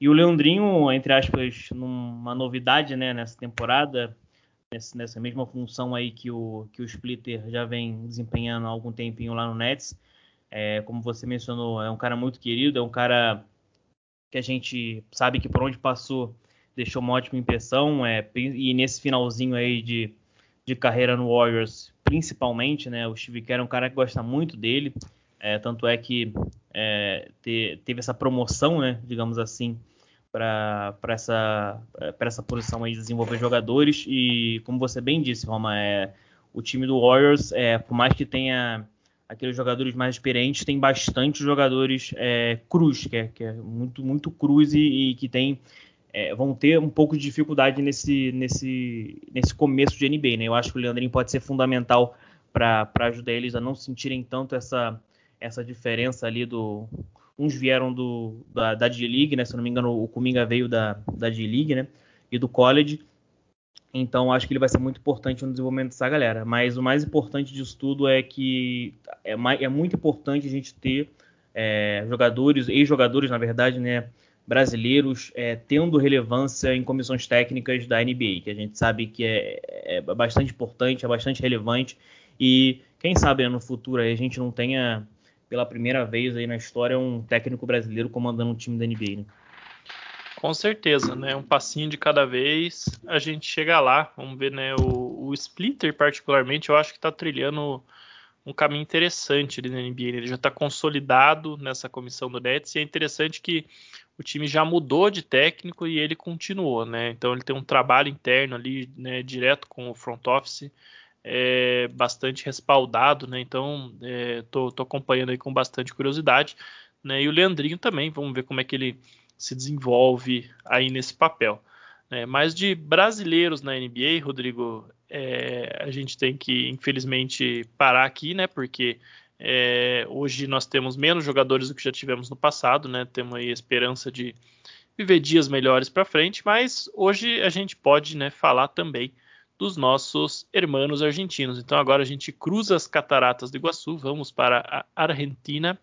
E o Leandrinho, entre aspas, numa novidade né, nessa temporada, nessa mesma função aí que o, que o Splitter já vem desempenhando há algum tempinho lá no Nets. É, como você mencionou, é um cara muito querido, é um cara que a gente sabe que por onde passou deixou uma ótima impressão, é, e nesse finalzinho aí de, de carreira no Warriors, principalmente, né, o Steve Kerr é um cara que gosta muito dele, é, tanto é que é, te, teve essa promoção, né, digamos assim, para essa, essa posição aí de desenvolver jogadores. E como você bem disse, Roma, é, o time do Warriors, é, por mais que tenha aqueles jogadores mais experientes, tem bastante jogadores é, cruz, que é, que é muito, muito cruz e, e que tem, é, vão ter um pouco de dificuldade nesse, nesse, nesse começo de NBA. Né? Eu acho que o Leandrinho pode ser fundamental para ajudar eles a não sentirem tanto essa, essa diferença ali do. Uns vieram do, da, da D-League, né? Se não me engano, o Kuminga veio da, da D-League, né? E do college. Então, acho que ele vai ser muito importante no desenvolvimento dessa galera. Mas o mais importante disso tudo é que é, é muito importante a gente ter é, jogadores, ex-jogadores, na verdade, né? Brasileiros é, tendo relevância em comissões técnicas da NBA, que a gente sabe que é, é bastante importante, é bastante relevante. E quem sabe né, no futuro a gente não tenha pela primeira vez aí na história um técnico brasileiro comandando um time da NBA. Né? Com certeza, né? Um passinho de cada vez a gente chega lá. Vamos ver, né? O, o Splitter, particularmente, eu acho que está trilhando um caminho interessante ali na NBA. Ele já está consolidado nessa comissão do Nets e é interessante que o time já mudou de técnico e ele continuou, né? Então ele tem um trabalho interno ali, né? Direto com o front office é, bastante respaldado, né? Então é, tô, tô, acompanhando aí com bastante curiosidade, né? E o Leandrinho também, vamos ver como é que ele se desenvolve aí nesse papel. Né? Mas de brasileiros na NBA, Rodrigo, é, a gente tem que infelizmente parar aqui, né? Porque é, hoje nós temos menos jogadores do que já tivemos no passado, né? Temos aí a esperança de viver dias melhores para frente, mas hoje a gente pode, né, falar também dos nossos hermanos argentinos. Então agora a gente cruza as cataratas do Iguaçu, vamos para a Argentina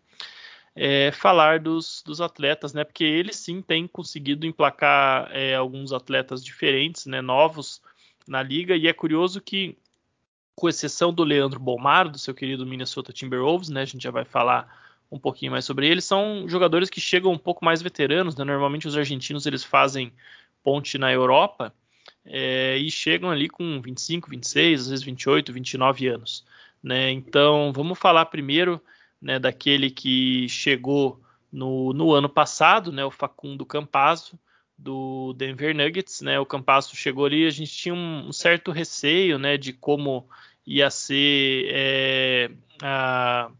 é, falar dos, dos, atletas, né? Porque eles sim têm conseguido emplacar é, alguns atletas diferentes, né? Novos na liga e é curioso que com exceção do Leandro Bomaro, do seu querido Minnesota Timberwolves, né? A gente já vai falar um pouquinho mais sobre ele. São jogadores que chegam um pouco mais veteranos, né? Normalmente os argentinos eles fazem ponte na Europa é, e chegam ali com 25, 26, às vezes 28, 29 anos. Né? Então, vamos falar primeiro né, daquele que chegou no, no, ano passado, né, o Facundo Campazzo, do Denver Nuggets. Né? O Campazzo chegou ali, a gente tinha um, certo receio né, de como ia ser é, a,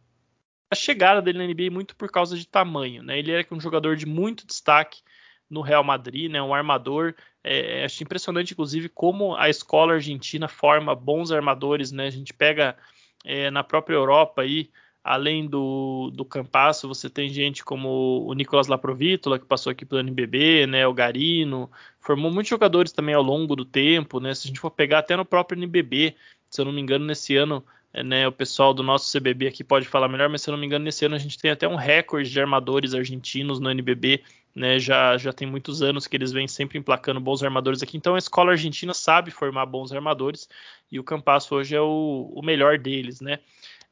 a, chegada dele na NBA muito por causa de tamanho. Né? Ele era um jogador de muito destaque no Real Madrid, né, um armador é, acho impressionante, inclusive, como a escola argentina forma bons armadores, né? A gente pega é, na própria Europa aí, além do, do Campasso, você tem gente como o Nicolas Laprovítola, que passou aqui pelo NBB, né? O Garino, formou muitos jogadores também ao longo do tempo, né? Se a gente for pegar até no próprio NBB, se eu não me engano, nesse ano é, né, o pessoal do nosso CBB aqui pode falar melhor, mas se eu não me engano, nesse ano a gente tem até um recorde de armadores argentinos no NBB né, já, já tem muitos anos que eles vêm sempre emplacando bons armadores aqui. Então a escola argentina sabe formar bons armadores e o Campasso hoje é o, o melhor deles. Né?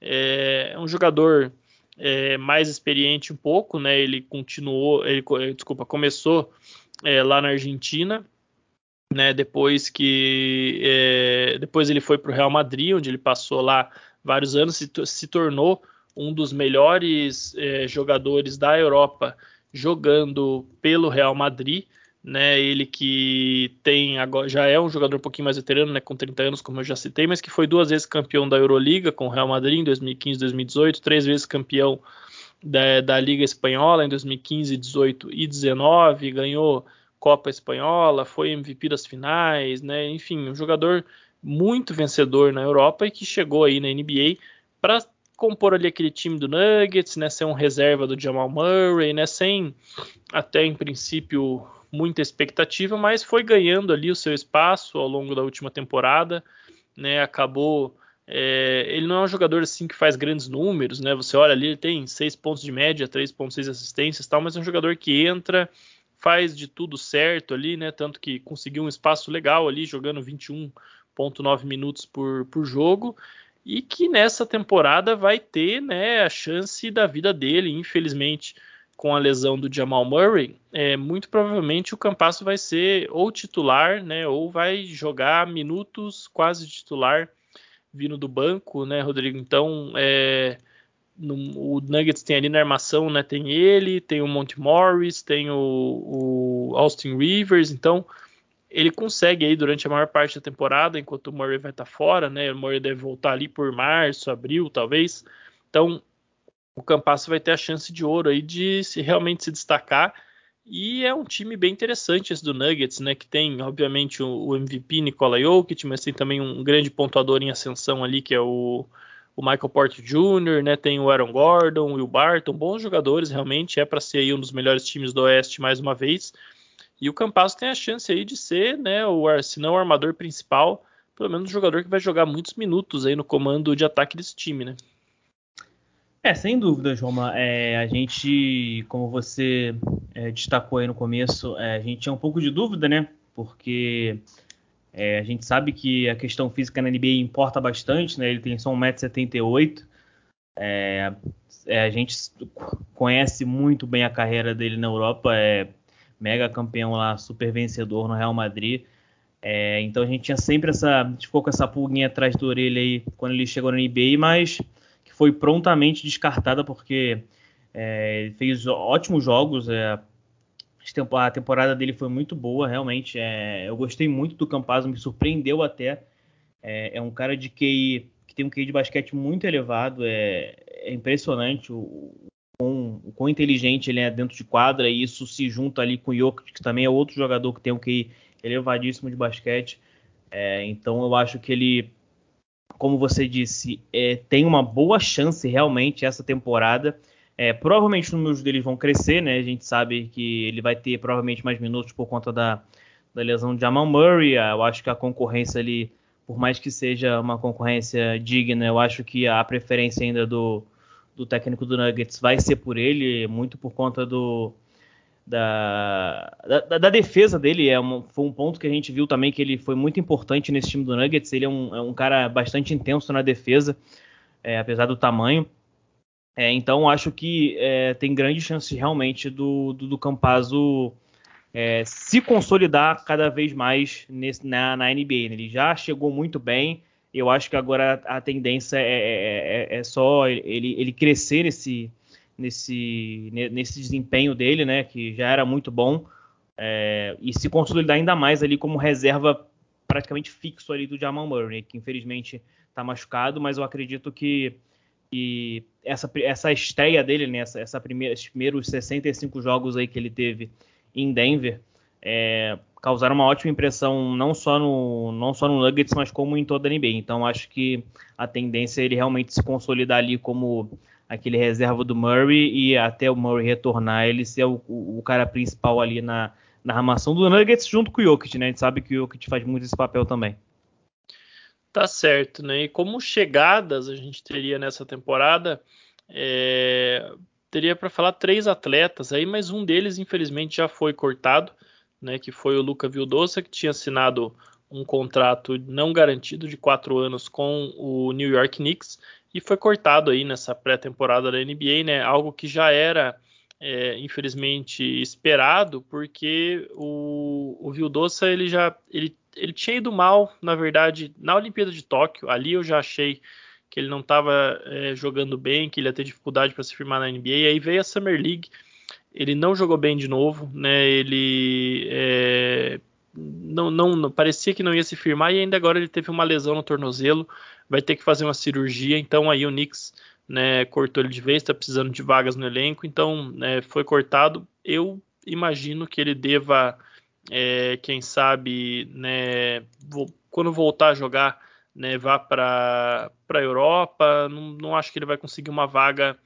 É, um jogador é, mais experiente um pouco, né? Ele continuou, ele desculpa, começou é, lá na Argentina, né? Depois que é, depois ele foi para o Real Madrid, onde ele passou lá vários anos, se, se tornou um dos melhores é, jogadores da Europa jogando pelo Real Madrid. Né, ele que tem agora já é um jogador um pouquinho mais veterano, né, com 30 anos, como eu já citei, mas que foi duas vezes campeão da Euroliga com o Real Madrid em 2015 e 2018, três vezes campeão da, da Liga Espanhola em 2015, 18 e 19, ganhou Copa Espanhola, foi MVP das finais, né? Enfim, um jogador muito vencedor na Europa e que chegou aí na NBA para compor ali aquele time do Nuggets, né? Ser um reserva do Jamal Murray, né? Sem até em princípio muita expectativa, mas foi ganhando ali o seu espaço ao longo da última temporada, né? Acabou é, ele não é um jogador assim que faz grandes números, né? Você olha ali, ele tem 6 pontos de média, 3.6 assistências, tal, mas é um jogador que entra, faz de tudo certo ali, né? Tanto que conseguiu um espaço legal ali, jogando 21.9 minutos por, por jogo, e que nessa temporada vai ter, né, a chance da vida dele, infelizmente, com a lesão do Jamal Murray, é, muito provavelmente o Campasso vai ser ou titular, né, ou vai jogar minutos quase titular vindo do banco, né, Rodrigo? Então, é, no, o Nuggets tem ali na armação, né? Tem ele, tem o Monte Morris, tem o, o, Austin Rivers, então ele consegue aí durante a maior parte da temporada, enquanto o Murray vai estar tá fora, né? O Murray deve voltar ali por março, abril, talvez. Então, o Campasso vai ter a chance de ouro aí de se realmente se destacar e é um time bem interessante esse do Nuggets, né? Que tem, obviamente, o, MVP Nikola Jokic, mas tem também um grande pontuador em ascensão ali, que é o, o Michael Porter Jr., né? Tem o Aaron Gordon, o Will Barton, bons jogadores, realmente. É para ser aí um dos melhores times do Oeste mais uma vez. E o Campazzo tem a chance aí de ser, né? O, se não o armador principal, pelo menos um jogador que vai jogar muitos minutos aí no comando de ataque desse time, né? É, sem dúvida, Roma. É, a gente, como você é, destacou aí no começo, é, a gente tinha um pouco de dúvida, né? Porque é, a gente sabe que a questão física na NBA importa bastante, né? Ele tem só 1,78m. É, é, a gente conhece muito bem a carreira dele na Europa, é mega campeão lá, super vencedor no Real Madrid. É, então a gente tinha sempre essa. A gente ficou com essa pulguinha atrás da orelha aí quando ele chegou na NBA, mas foi prontamente descartada porque é, fez ótimos jogos. É, a temporada dele foi muito boa, realmente. É, eu gostei muito do Campazzo, me surpreendeu até. É, é, um cara de QI que tem um QI de basquete muito elevado. É, é impressionante o, o, o quão inteligente ele é dentro de quadra e isso se junta ali com o Jokic, que também é outro jogador que tem um QI elevadíssimo de basquete. É, então eu acho que ele como você disse, é, tem uma boa chance realmente essa temporada. É, provavelmente os números deles vão crescer, né? A gente sabe que ele vai ter provavelmente mais minutos por conta da, da lesão de Jamal Murray. Eu acho que a concorrência ali, por mais que seja uma concorrência digna, eu acho que a preferência ainda do, do técnico do Nuggets vai ser por ele, muito por conta do, da, da, da, defesa dele. É um, foi um ponto que a gente viu também que ele foi muito importante nesse time do Nuggets. Ele é um, é um cara bastante intenso na defesa, é, apesar do tamanho. É, então acho que é, tem grande chance realmente do, do, do é, se consolidar cada vez mais nesse, na, na NBA. Né? Ele já chegou muito bem. Eu acho que agora a tendência é, só ele, ele crescer nesse, nesse, nesse desempenho dele, né, que já era muito bom, é, e se consolidar ainda mais ali como reserva praticamente fixo ali do Jamal Murray, que infelizmente está machucado, mas eu acredito que, que essa, essa estreia dele, né, essa, essa primeira, esses primeiros 65 jogos aí que ele teve em Denver, é, causaram uma ótima impressão não só no não só no Nuggets, mas como em toda a NBA. Então acho que a tendência é ele realmente se consolidar ali como aquele reserva do Murray e até o Murray retornar, ele ser o, o, cara principal ali na, na armação do Nuggets junto com o Jokic, né? A gente sabe que o Jokic faz muito esse papel também. Tá certo, né? E como chegadas a gente teria nessa temporada, é... teria para falar três atletas aí, mas um deles infelizmente já foi cortado, né? Que foi o Luca Vildosa, que tinha assinado um contrato não garantido de quatro anos com o New York Knicks e foi cortado aí nessa pré-temporada da NBA, né? Algo que já era é, infelizmente esperado, porque o, o ele já ele, ele tinha ido mal, na verdade, na Olimpíada de Tóquio. Ali eu já achei que ele não estava é, jogando bem, que ele ia ter dificuldade para se firmar na NBA. E aí veio a Summer League, ele não jogou bem de novo, né? Ele é, não, não, não, parecia que não ia se firmar e ainda agora ele teve uma lesão no tornozelo, vai ter que fazer uma cirurgia. Então aí o Knicks né, cortou ele de vez, está precisando de vagas no elenco, então né, foi cortado. Eu imagino que ele deva, é, quem sabe, né, quando voltar a jogar, né, vá para a Europa. Não, não acho que ele vai conseguir uma vaga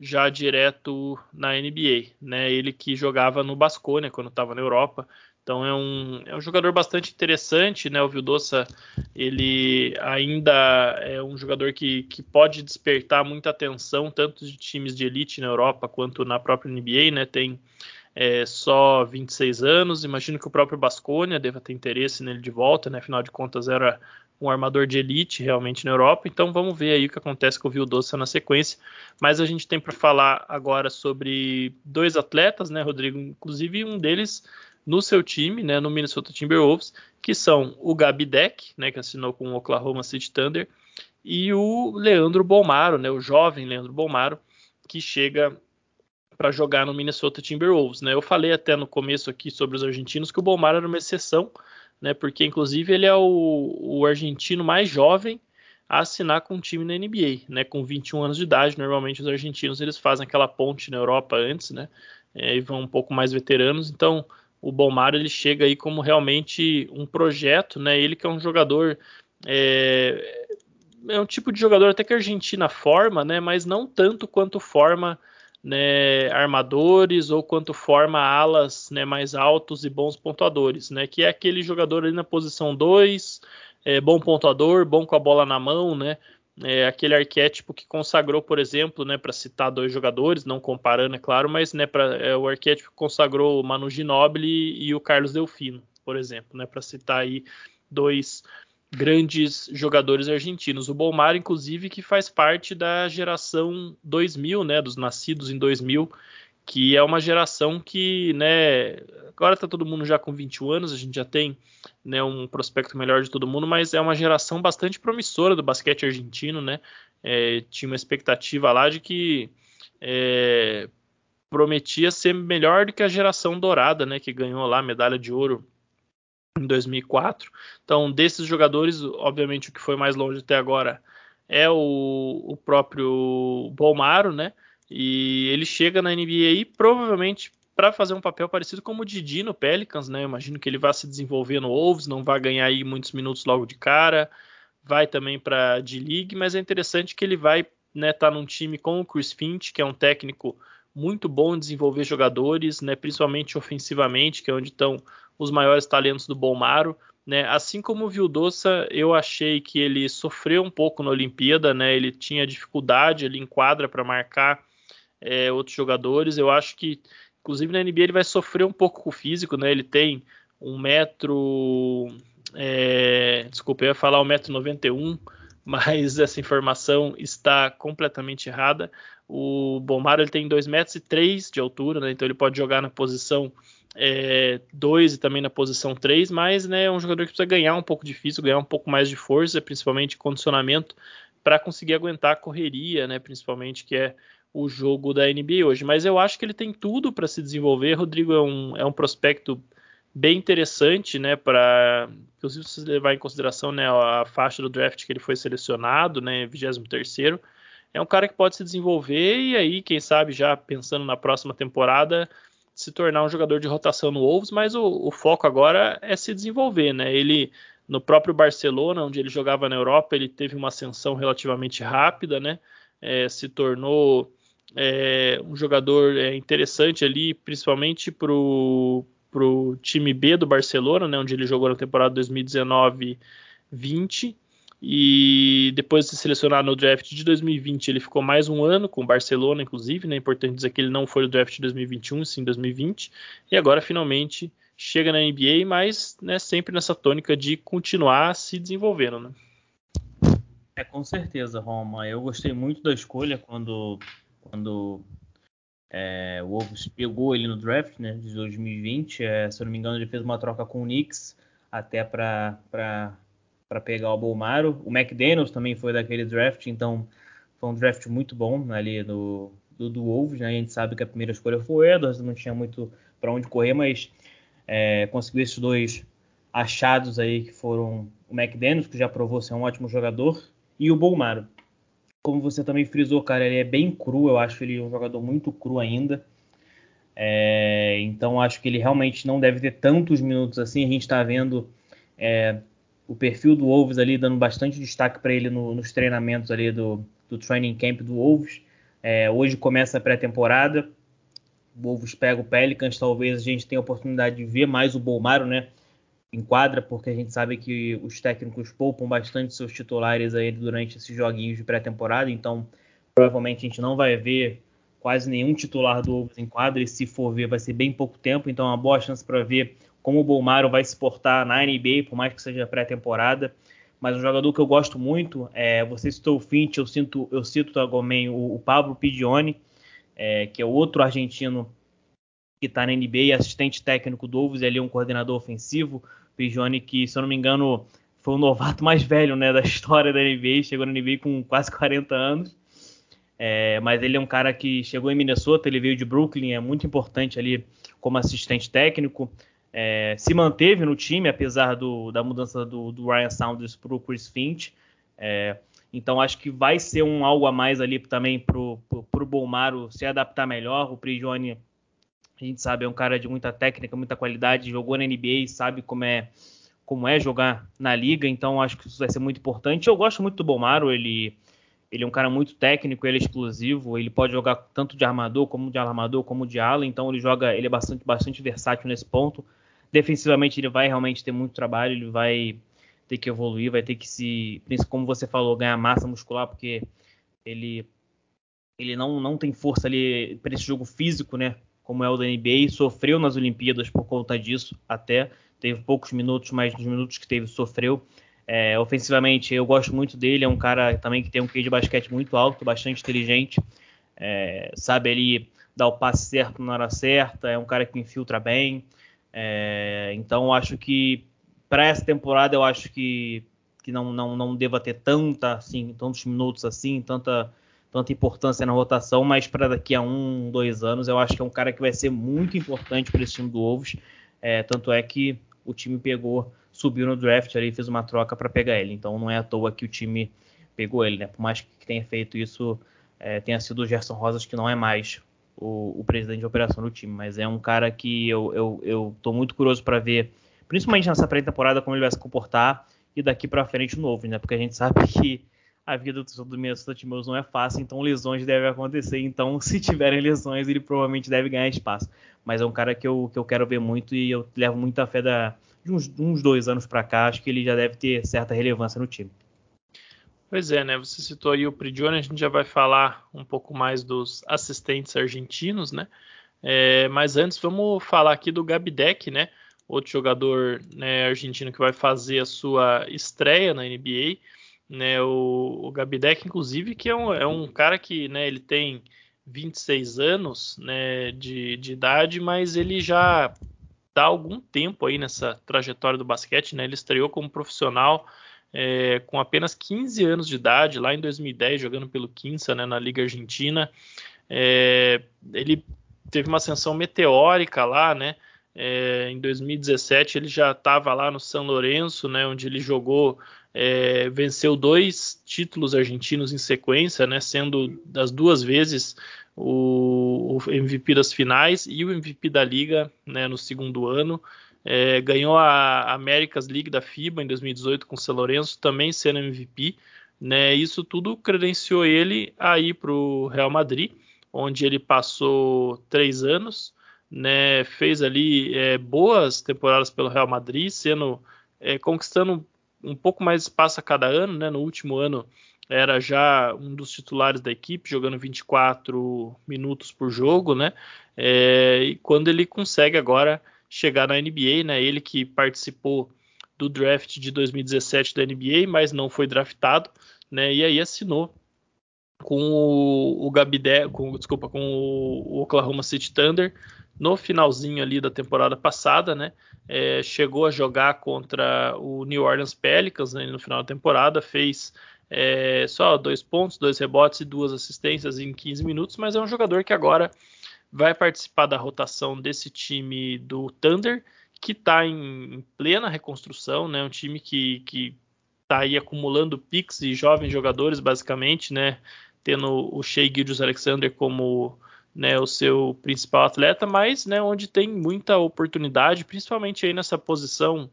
já direto na NBA, né? Ele que jogava no Basconia quando estava na Europa, então é um, é um jogador bastante interessante, né? O Vildoça, ele ainda é um jogador que, que pode despertar muita atenção, tanto de times de elite na Europa quanto na própria NBA, né? Tem é, só 26 anos, imagino que o próprio Basconia deva ter interesse nele de volta, né? Afinal de contas era um armador de elite realmente na Europa, então vamos ver aí o que acontece com o Vildoça na sequência. Mas a gente tem para falar agora sobre dois atletas, né, Rodrigo? Inclusive um deles no seu time, né, no Minnesota Timberwolves, que são o Gabi Deck, né, que assinou com o Oklahoma City Thunder, e o Leandro Bolmaro, né, o jovem Leandro Bolmaro, que chega para jogar no Minnesota Timberwolves. Né? Eu falei até no começo aqui sobre os argentinos que o Bolmaro era uma exceção, né, porque inclusive ele é o, o argentino mais jovem a assinar com um time na NBA, né, com 21 anos de idade. Normalmente os argentinos eles fazem aquela ponte na Europa antes, né, é, e vão um pouco mais veteranos. Então o Bomar ele chega aí como realmente um projeto, né? Ele que é um jogador é, é um tipo de jogador até que a Argentina forma, né? Mas não tanto quanto forma né, armadores ou quanto forma alas né, mais altos e bons pontuadores, né? Que é aquele jogador ali na posição 2, é, bom pontuador, bom com a bola na mão, né? É, aquele arquétipo que consagrou, por exemplo, né, para citar dois jogadores, não comparando, é claro, mas né, pra, é, o arquétipo que consagrou o Manu Ginóbili e o Carlos Delfino, por exemplo, né, para citar aí dois grandes jogadores argentinos. O Bomar, inclusive, que faz parte da geração 2000, né, dos nascidos em 2000, que é uma geração que, né, agora está todo mundo já com 21 anos, a gente já tem né, um prospecto melhor de todo mundo, mas é uma geração bastante promissora do basquete argentino, né? É, tinha uma expectativa lá de que é, prometia ser melhor do que a geração dourada, né, que ganhou lá a medalha de ouro em 2004. Então, desses jogadores, obviamente o que foi mais longe até agora é o, o próprio Bolmaro, né? E ele chega na NBA provavelmente para fazer um papel parecido como o Didi no Pelicans, né? Eu imagino que ele vai se desenvolver no Wolves, não vai ganhar aí muitos minutos logo de cara, vai também para D-League, mas é interessante que ele vai estar né, tá num time com o Chris Finch, que é um técnico muito bom em desenvolver jogadores, né, principalmente ofensivamente, que é onde estão os maiores talentos do Bolmaro. Né? Assim como o Vildoça, eu achei que ele sofreu um pouco na Olimpíada, né? ele tinha dificuldade, ele enquadra para marcar é, outros jogadores. Eu acho que, inclusive na NBA, ele vai sofrer um pouco com o físico, né? Ele tem um metro. É, desculpa, eu ia falar um metro 91, mas essa informação está completamente errada. O Bomaro ele tem 2 metros e 3 de altura, né? Então ele pode jogar na posição 2 é, e também na posição 3, mas né, é um jogador que precisa ganhar um pouco de físico, ganhar um pouco mais de força, principalmente condicionamento, para conseguir aguentar a correria, né? Principalmente que é o jogo da NBA hoje. Mas eu acho que ele tem tudo para se desenvolver. Rodrigo é um, é um prospecto bem interessante, né? Para inclusive se levar em consideração né, a faixa do draft que ele foi selecionado, né? 23 é um cara que pode se desenvolver e aí, quem sabe, já pensando na próxima temporada, se tornar um jogador de rotação no Wolves, mas o, o, foco agora é se desenvolver, né? Ele no próprio Barcelona, onde ele jogava na Europa, ele teve uma ascensão relativamente rápida, né? É, se tornou é, um jogador é, interessante ali, principalmente para o time B do Barcelona, né, onde ele jogou na temporada 2019-20. E depois de ser selecionado no draft de 2020, ele ficou mais um ano com o Barcelona, inclusive. Né, é importante dizer que ele não foi no draft de 2021, sim 2020. E agora finalmente chega na NBA, mas né, sempre nessa tônica de continuar se desenvolvendo. Né? É, com certeza, Roma. Eu gostei muito da escolha quando quando É, o Wolves pegou ele no draft né, de 2020. É, se eu não me engano, ele fez uma troca com o Knicks até para pegar o Bolmaro. O McDaniels também foi daquele draft, então foi um draft muito bom ali do, do, do Wolves. Né? A gente sabe que a primeira escolha foi o Edwards, não tinha muito para onde correr, mas é, conseguiu esses dois achados aí que foram o McDaniels, que já provou ser um ótimo jogador, e o Bolmaro como você também frisou, cara, ele é bem cru, eu acho ele um jogador muito cru ainda. É, então acho que ele realmente não deve ter tantos minutos assim. A gente está vendo é, o perfil do Wolves ali dando bastante destaque para ele no, nos treinamentos ali do, do training camp do Wolves. É, hoje começa a pré-temporada. O Wolves pega o Pelicans, talvez a gente tenha a oportunidade de ver mais o Bolmaro, né? Em quadra, porque a gente sabe que os técnicos poupam bastante seus titulares aí durante esses joguinhos de pré-temporada, então provavelmente a gente não vai ver quase nenhum titular do Wolves em quadra, e se for ver vai ser bem pouco tempo, então é uma boa chance para ver como o Bolmaro vai se portar na NBA, por mais que seja pré-temporada. Mas um jogador que eu gosto muito, é, você citou o Finch, eu, sinto, eu cito também o, o Pablo Pidione, é, que é outro argentino que está na NBA, assistente técnico do Wolves, ele é um coordenador ofensivo. Pigione, que, se eu não me engano, foi o novato mais velho né, da história da NBA, chegou na NBA com quase 40 anos. É, mas ele é um cara que chegou em Minnesota, ele veio de Brooklyn, é muito importante ali como assistente técnico. É, se manteve no time, apesar do, da mudança do, do Ryan Saunders para o Chris Finch. É, então acho que vai ser um algo a mais ali também para o Bolmaro se adaptar melhor. O Prigione a gente sabe, é um cara de muita técnica, muita qualidade, jogou na NBA, sabe como é como é jogar na liga, então acho que isso vai ser muito importante. Eu gosto muito do Bomaro, ele ele é um cara muito técnico, ele é explosivo, ele pode jogar tanto de armador como de armador, como de ala, então ele joga, ele é bastante bastante versátil nesse ponto. Defensivamente ele vai realmente ter muito trabalho, ele vai ter que evoluir, vai ter que se, como você falou, ganhar massa muscular, porque ele ele não, não tem força ali para esse jogo físico, né? Como é o da NBA, sofreu nas Olimpíadas por conta disso, até teve poucos minutos, mas nos minutos que teve sofreu. É, ofensivamente, eu gosto muito dele, é um cara também que tem um QI de basquete muito alto, bastante inteligente, é, sabe ali dar o passe certo na hora certa, é um cara que infiltra bem. É, então, acho que para essa temporada, eu acho que, que não, não, não deva ter tanta, assim, tantos minutos assim, tanta tanta importância na rotação, mas para daqui a um, dois anos, eu acho que é um cara que vai ser muito importante para esse time do Wolves. É, tanto é que o time pegou, subiu no draft ali, fez uma troca para pegar ele. Então não é à toa que o time pegou ele, né? Por mais que tenha feito isso, é, tenha sido o Gerson Rosas, que não é mais o, o, presidente de operação do time, mas é um cara que eu, eu, eu tô muito curioso para ver, principalmente nessa pré-temporada, como ele vai se comportar e daqui para frente o novo, né? Porque a gente sabe que a vida do, Minnesota Timberwolves não é fácil, então lesões devem acontecer. Então, se tiverem lesões, ele provavelmente deve ganhar espaço. Mas é um cara que eu, que eu quero ver muito e eu levo muita fé da, de uns, uns dois anos para cá. Acho que ele já deve ter certa relevância no time. Pois é, né? Você citou aí o Prigione, a gente já vai falar um pouco mais dos assistentes argentinos, né? É, mas antes vamos falar aqui do Gabidec, né? Outro jogador né, argentino que vai fazer a sua estreia na NBA né, o, o Gabidec, inclusive, que é um, é um cara que né, ele tem 26 anos né, de, de idade, mas ele já está algum tempo aí nessa trajetória do basquete. Né, ele estreou como profissional é, com apenas 15 anos de idade, lá em 2010, jogando pelo Quinça né, na Liga Argentina. É, ele teve uma ascensão meteórica lá, né? É, em 2017 ele já estava lá no São Lourenço, né, onde ele jogou é, venceu dois títulos argentinos em sequência, né, sendo das duas vezes o, o, MVP das finais e o MVP da liga né, no segundo ano. É, ganhou a Americas League da FIBA em 2018 com o São Lourenço, também sendo MVP. Né, isso tudo credenciou ele a ir para o Real Madrid, onde ele passou três anos. Né, fez ali é, boas temporadas pelo Real Madrid, sendo é, conquistando um pouco mais espaço a cada ano, né? No último ano era já um dos titulares da equipe, jogando 24 minutos por jogo, né? É, e quando ele consegue agora chegar na NBA, né? Ele que participou do draft de 2017 da NBA, mas não foi draftado, né? E aí assinou com o, o Gabidé, com, desculpa, com o, o, Oklahoma City Thunder no finalzinho ali da temporada passada, né? É, chegou a jogar contra o New Orleans Pelicans né, no final da temporada, fez é, só dois pontos, dois rebotes e duas assistências em 15 minutos, mas é um jogador que agora vai participar da rotação desse time do Thunder, que está em, em, plena reconstrução, né? Um time que, que tá aí acumulando picks e jovens jogadores, basicamente, né? Tendo o Shea Gildas Alexander como né, o seu principal atleta, mas né, onde tem muita oportunidade, principalmente aí nessa posição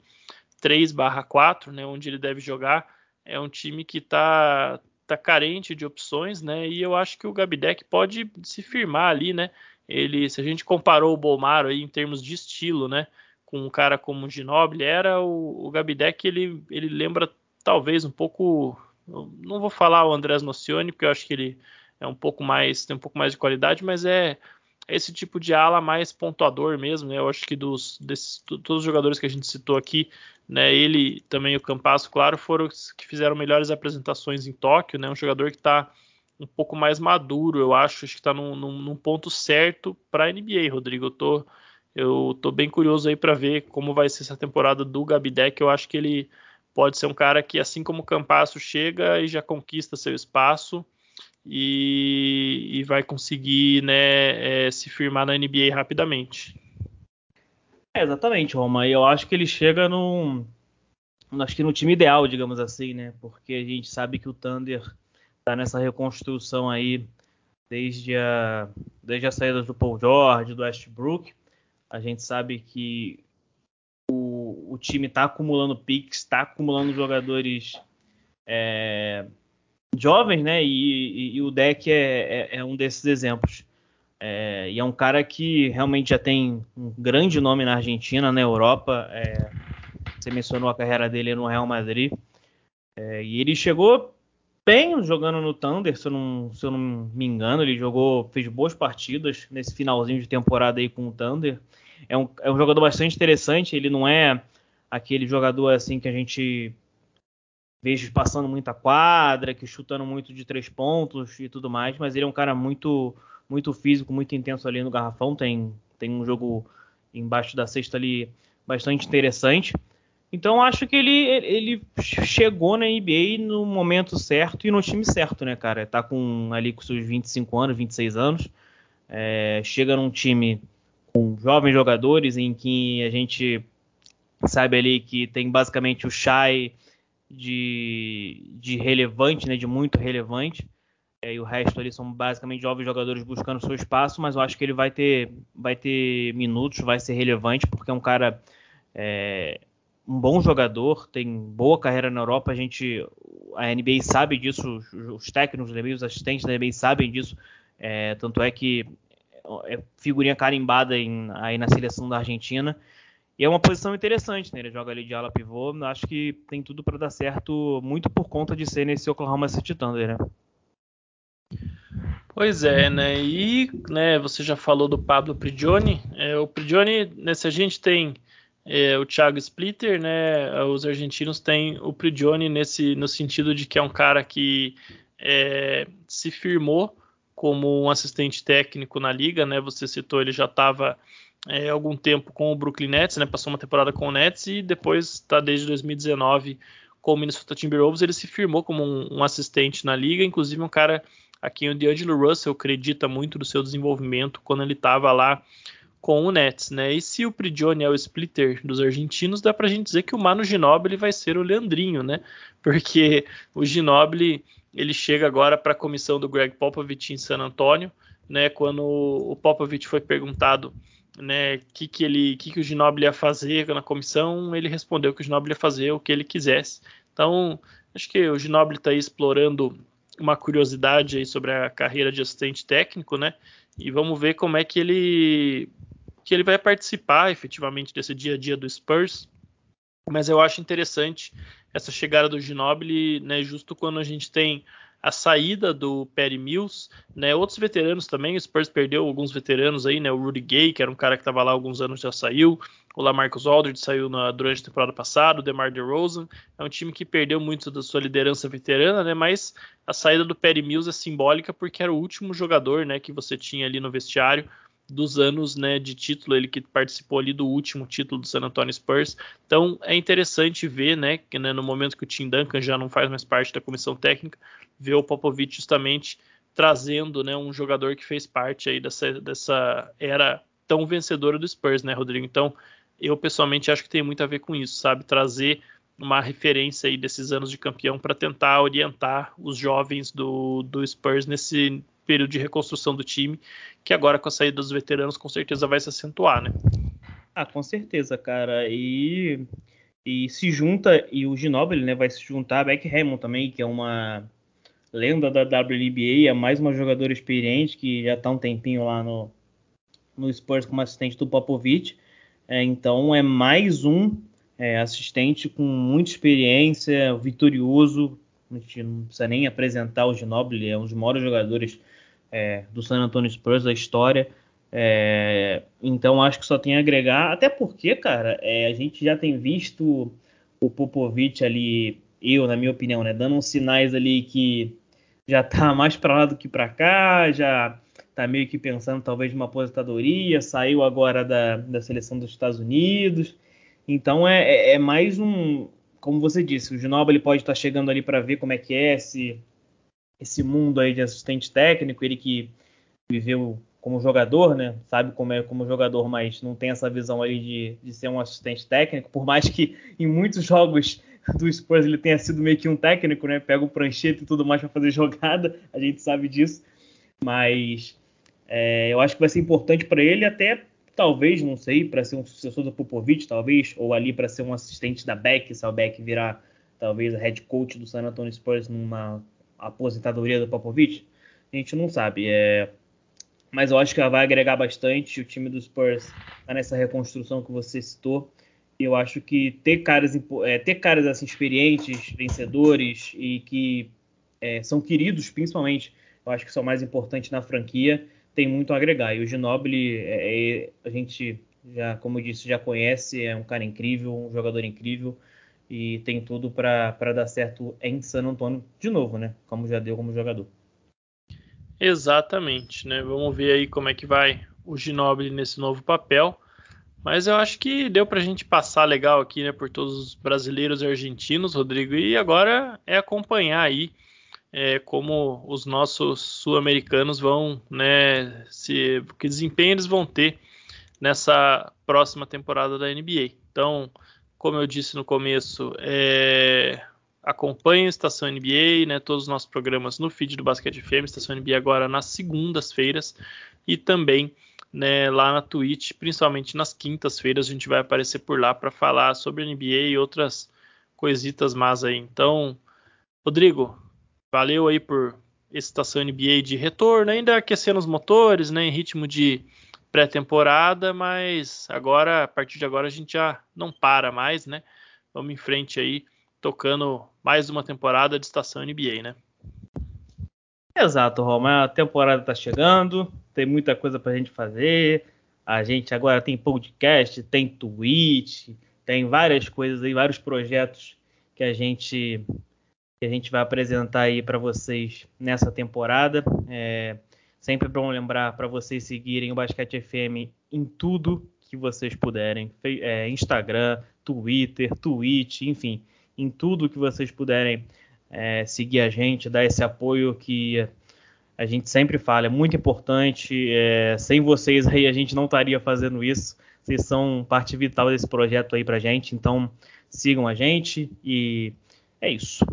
3/4, né, onde ele deve jogar. É um time que está tá carente de opções, né? E eu acho que o Gabidec pode se firmar ali, né? Ele, se a gente comparou o Bolmaro aí em termos de estilo, né, com um cara como o Ginobili, era o, o Gabidec, ele, ele lembra talvez um pouco, não vou falar o Andrés Nocioni, porque eu acho que ele é um pouco mais, tem um pouco mais de qualidade, mas é esse tipo de ala mais pontuador mesmo, né? Eu acho que dos desses, todos os jogadores que a gente citou aqui, né? Ele também o Campasso, claro, foram os que fizeram melhores apresentações em Tóquio, né? Um jogador que está um pouco mais maduro, eu acho, acho que está num, num, num, ponto certo para a NBA, Rodrigo. Eu tô, eu tô bem curioso aí para ver como vai ser essa temporada do Gabidec. Eu acho que ele pode ser um cara que, assim como o Campasso, chega e já conquista seu espaço e, e vai conseguir né, é, se firmar na NBA rapidamente. É, exatamente, Roma. E eu acho que ele chega no, acho que no time ideal, digamos assim, né? Porque a gente sabe que o Thunder está nessa reconstrução aí desde a, desde a saída do Paul George, do Westbrook. A gente sabe que o time está acumulando picks, está acumulando jogadores é, jovens, né? E, e, e o deck é, é, é, um desses exemplos. É, e é um cara que realmente já tem um grande nome na Argentina, na Europa. É, você mencionou a carreira dele no Real Madrid. É, e ele chegou bem jogando no Thunder, se eu, não, se eu não me engano. Ele jogou, fez boas partidas nesse finalzinho de temporada aí com o Thunder. É um, é um jogador bastante interessante. Ele não é aquele jogador assim que a gente vejo passando muita quadra, que chutando muito de três pontos e tudo mais, mas ele é um cara muito muito físico, muito intenso ali no garrafão, tem tem um jogo embaixo da cesta ali bastante interessante. Então acho que ele, ele chegou na NBA no momento certo e no time certo, né, cara? Tá com ali com seus 25 anos, 26 anos, é, chega num time jovens jogadores em que a gente sabe ali que tem basicamente o Shai de, de relevante, né, de muito relevante, é, e o resto ali são basicamente jovens jogadores buscando seu espaço, mas eu acho que ele vai ter, vai ter minutos, vai ser relevante, porque é um cara, é, um bom jogador, tem boa carreira na Europa, a gente, a NBA sabe disso, os técnicos da NBA, os assistentes da NBA sabem disso, é, tanto é que é figurinha carimbada em, aí na seleção da Argentina, e é uma posição interessante, né? Ele joga ali de ala pivô. Acho que tem tudo para dar certo, muito por conta de ser nesse Oklahoma City Thunder, né? Pois é, né? E né, você já falou do Pablo Prigioni. É, o Prigioni, né, se a gente tem é, o Thiago Splitter, né? Os argentinos têm o Prigioni nesse, no sentido de que é um cara que é, se firmou como um assistente técnico na liga, né? Você citou, ele já estava é, algum tempo com o Brooklyn Nets, né? Passou uma temporada com o Nets e depois está desde 2019 com o Minnesota Timberwolves. Ele se firmou como um, um assistente na liga, inclusive um cara a quem o D'Angelo Russell acredita muito do seu desenvolvimento quando ele estava lá com o Nets, né? E se o Prigioni é o splitter dos argentinos, dá pra gente dizer que o Mano Ginobili vai ser o Leandrinho, né? Porque o Ginobili ele chega agora para a comissão do Greg Popovich em San Antonio, né? Quando o Popovich foi perguntado né, que que ele, que que o Ginobili ia fazer na comissão, ele respondeu que o Ginobili ia fazer o que ele quisesse. Então, acho que o Ginobili está explorando uma curiosidade aí sobre a carreira de assistente técnico, né? E vamos ver como é que ele que ele vai participar efetivamente desse dia a dia do Spurs. Mas eu acho interessante essa chegada do Ginobili, né, justo quando a gente tem a saída do Perry Mills, né? Outros veteranos também, o Spurs perdeu alguns veteranos aí, né? O Rudy Gay, que era um cara que estava lá há alguns anos já saiu, o Lamarcus Aldridge saiu na, durante a temporada passada, o DeMar DeRozan, é um time que perdeu muito da sua liderança veterana, né? Mas a saída do Perry Mills é simbólica porque era o último jogador, né, que você tinha ali no vestiário dos anos né, de título, ele que participou ali do último título do San Antonio Spurs. Então é interessante ver, né, que né, no momento que o Tim Duncan já não faz mais parte da comissão técnica, ver o Popovich justamente trazendo né, um jogador que fez parte aí dessa, dessa era tão vencedora do Spurs, né, Rodrigo? Então eu pessoalmente acho que tem muito a ver com isso, sabe? Trazer uma referência aí desses anos de campeão para tentar orientar os jovens do, do Spurs nesse período de reconstrução do time, que agora com a saída dos veteranos com certeza vai se acentuar, né? Ah, com certeza, cara. E, e se junta, e o Ginobili né, vai se juntar a Beck Hammond também, que é uma lenda da WNBA, é mais uma jogadora experiente que já está um tempinho lá no, no Spurs como assistente do Popovich. É, então é mais um é, assistente com muita experiência, vitorioso. A gente não precisa nem apresentar o Ginobili, é um dos maiores jogadores é, do San Antonio Spurs da história. É, então acho que só tem a agregar, até porque, cara, é, a gente já tem visto o Popovich ali, eu, na minha opinião, né, dando uns sinais ali que já tá mais para lá do que para cá, já tá meio que pensando talvez numa aposentadoria, saiu agora da, da seleção dos Estados Unidos. Então é, é, é mais um, como você disse, o Ginobili pode estar tá chegando ali para ver como é que é, se esse mundo aí de assistente técnico, ele que viveu como jogador, né? Sabe como é como jogador, mas não tem essa visão aí de, de ser um assistente técnico, por mais que em muitos jogos do Spurs ele tenha sido meio que um técnico, né? Pega o pranchete e tudo mais para fazer jogada, a gente sabe disso. Mas é, eu acho que vai ser importante para ele até talvez, não sei, para ser um sucessor do Popovich, talvez, ou ali para ser um assistente da Beck, se a Beck virar talvez a head coach do San Antonio Spurs numa aposentadoria do Popovich? A gente não sabe. É... Mas eu acho que ela vai agregar bastante. O time do Spurs está nessa reconstrução que você citou. E eu acho que ter caras, é, ter caras assim, experientes, vencedores e que é, são queridos, principalmente, eu acho que são mais importantes na franquia, tem muito a agregar. E o Ginobili, é, é, a gente já, como eu disse, já conhece, é um cara incrível, um jogador incrível e tem tudo para dar certo em San Antonio de novo, né? Como já deu como jogador. Exatamente, né? Vamos ver aí como é que vai o Ginobili nesse novo papel. Mas eu acho que deu para a gente passar legal aqui, né, por todos os brasileiros e argentinos, Rodrigo. E agora é acompanhar aí é, como os nossos sul-americanos vão, né, se que desempenho eles vão ter nessa próxima temporada da NBA. Então, como eu disse no começo, é, acompanhe a Estação NBA, né, todos os nossos programas no feed do Basquete FM, Estação NBA agora nas segundas-feiras e também né, lá na Twitch, principalmente nas quintas-feiras, a gente vai aparecer por lá para falar sobre NBA e outras coisitas mais aí. Então, Rodrigo, valeu aí por Estação NBA de retorno, ainda aquecendo os motores, né, em ritmo de pré-temporada, mas agora, a partir de agora, a gente já não para mais, né? Vamos em frente aí, tocando mais uma temporada de estação NBA, né? Exato, Roma. A temporada tá chegando, tem muita coisa pra gente fazer. A gente agora tem podcast, tem tweet, tem várias coisas aí, vários projetos que a gente que a gente vai apresentar aí para vocês nessa temporada. É, Sempre bom lembrar para vocês seguirem o Basquete FM em tudo que vocês puderem. É, Instagram, Twitter, Twitch, enfim, em tudo que vocês puderem é, seguir a gente, dar esse apoio que a gente sempre fala, é muito importante. É, sem vocês aí a gente não estaria fazendo isso. Vocês são parte vital desse projeto aí pra gente, então sigam a gente e é isso.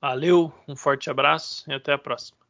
Valeu, um forte abraço e até a próxima.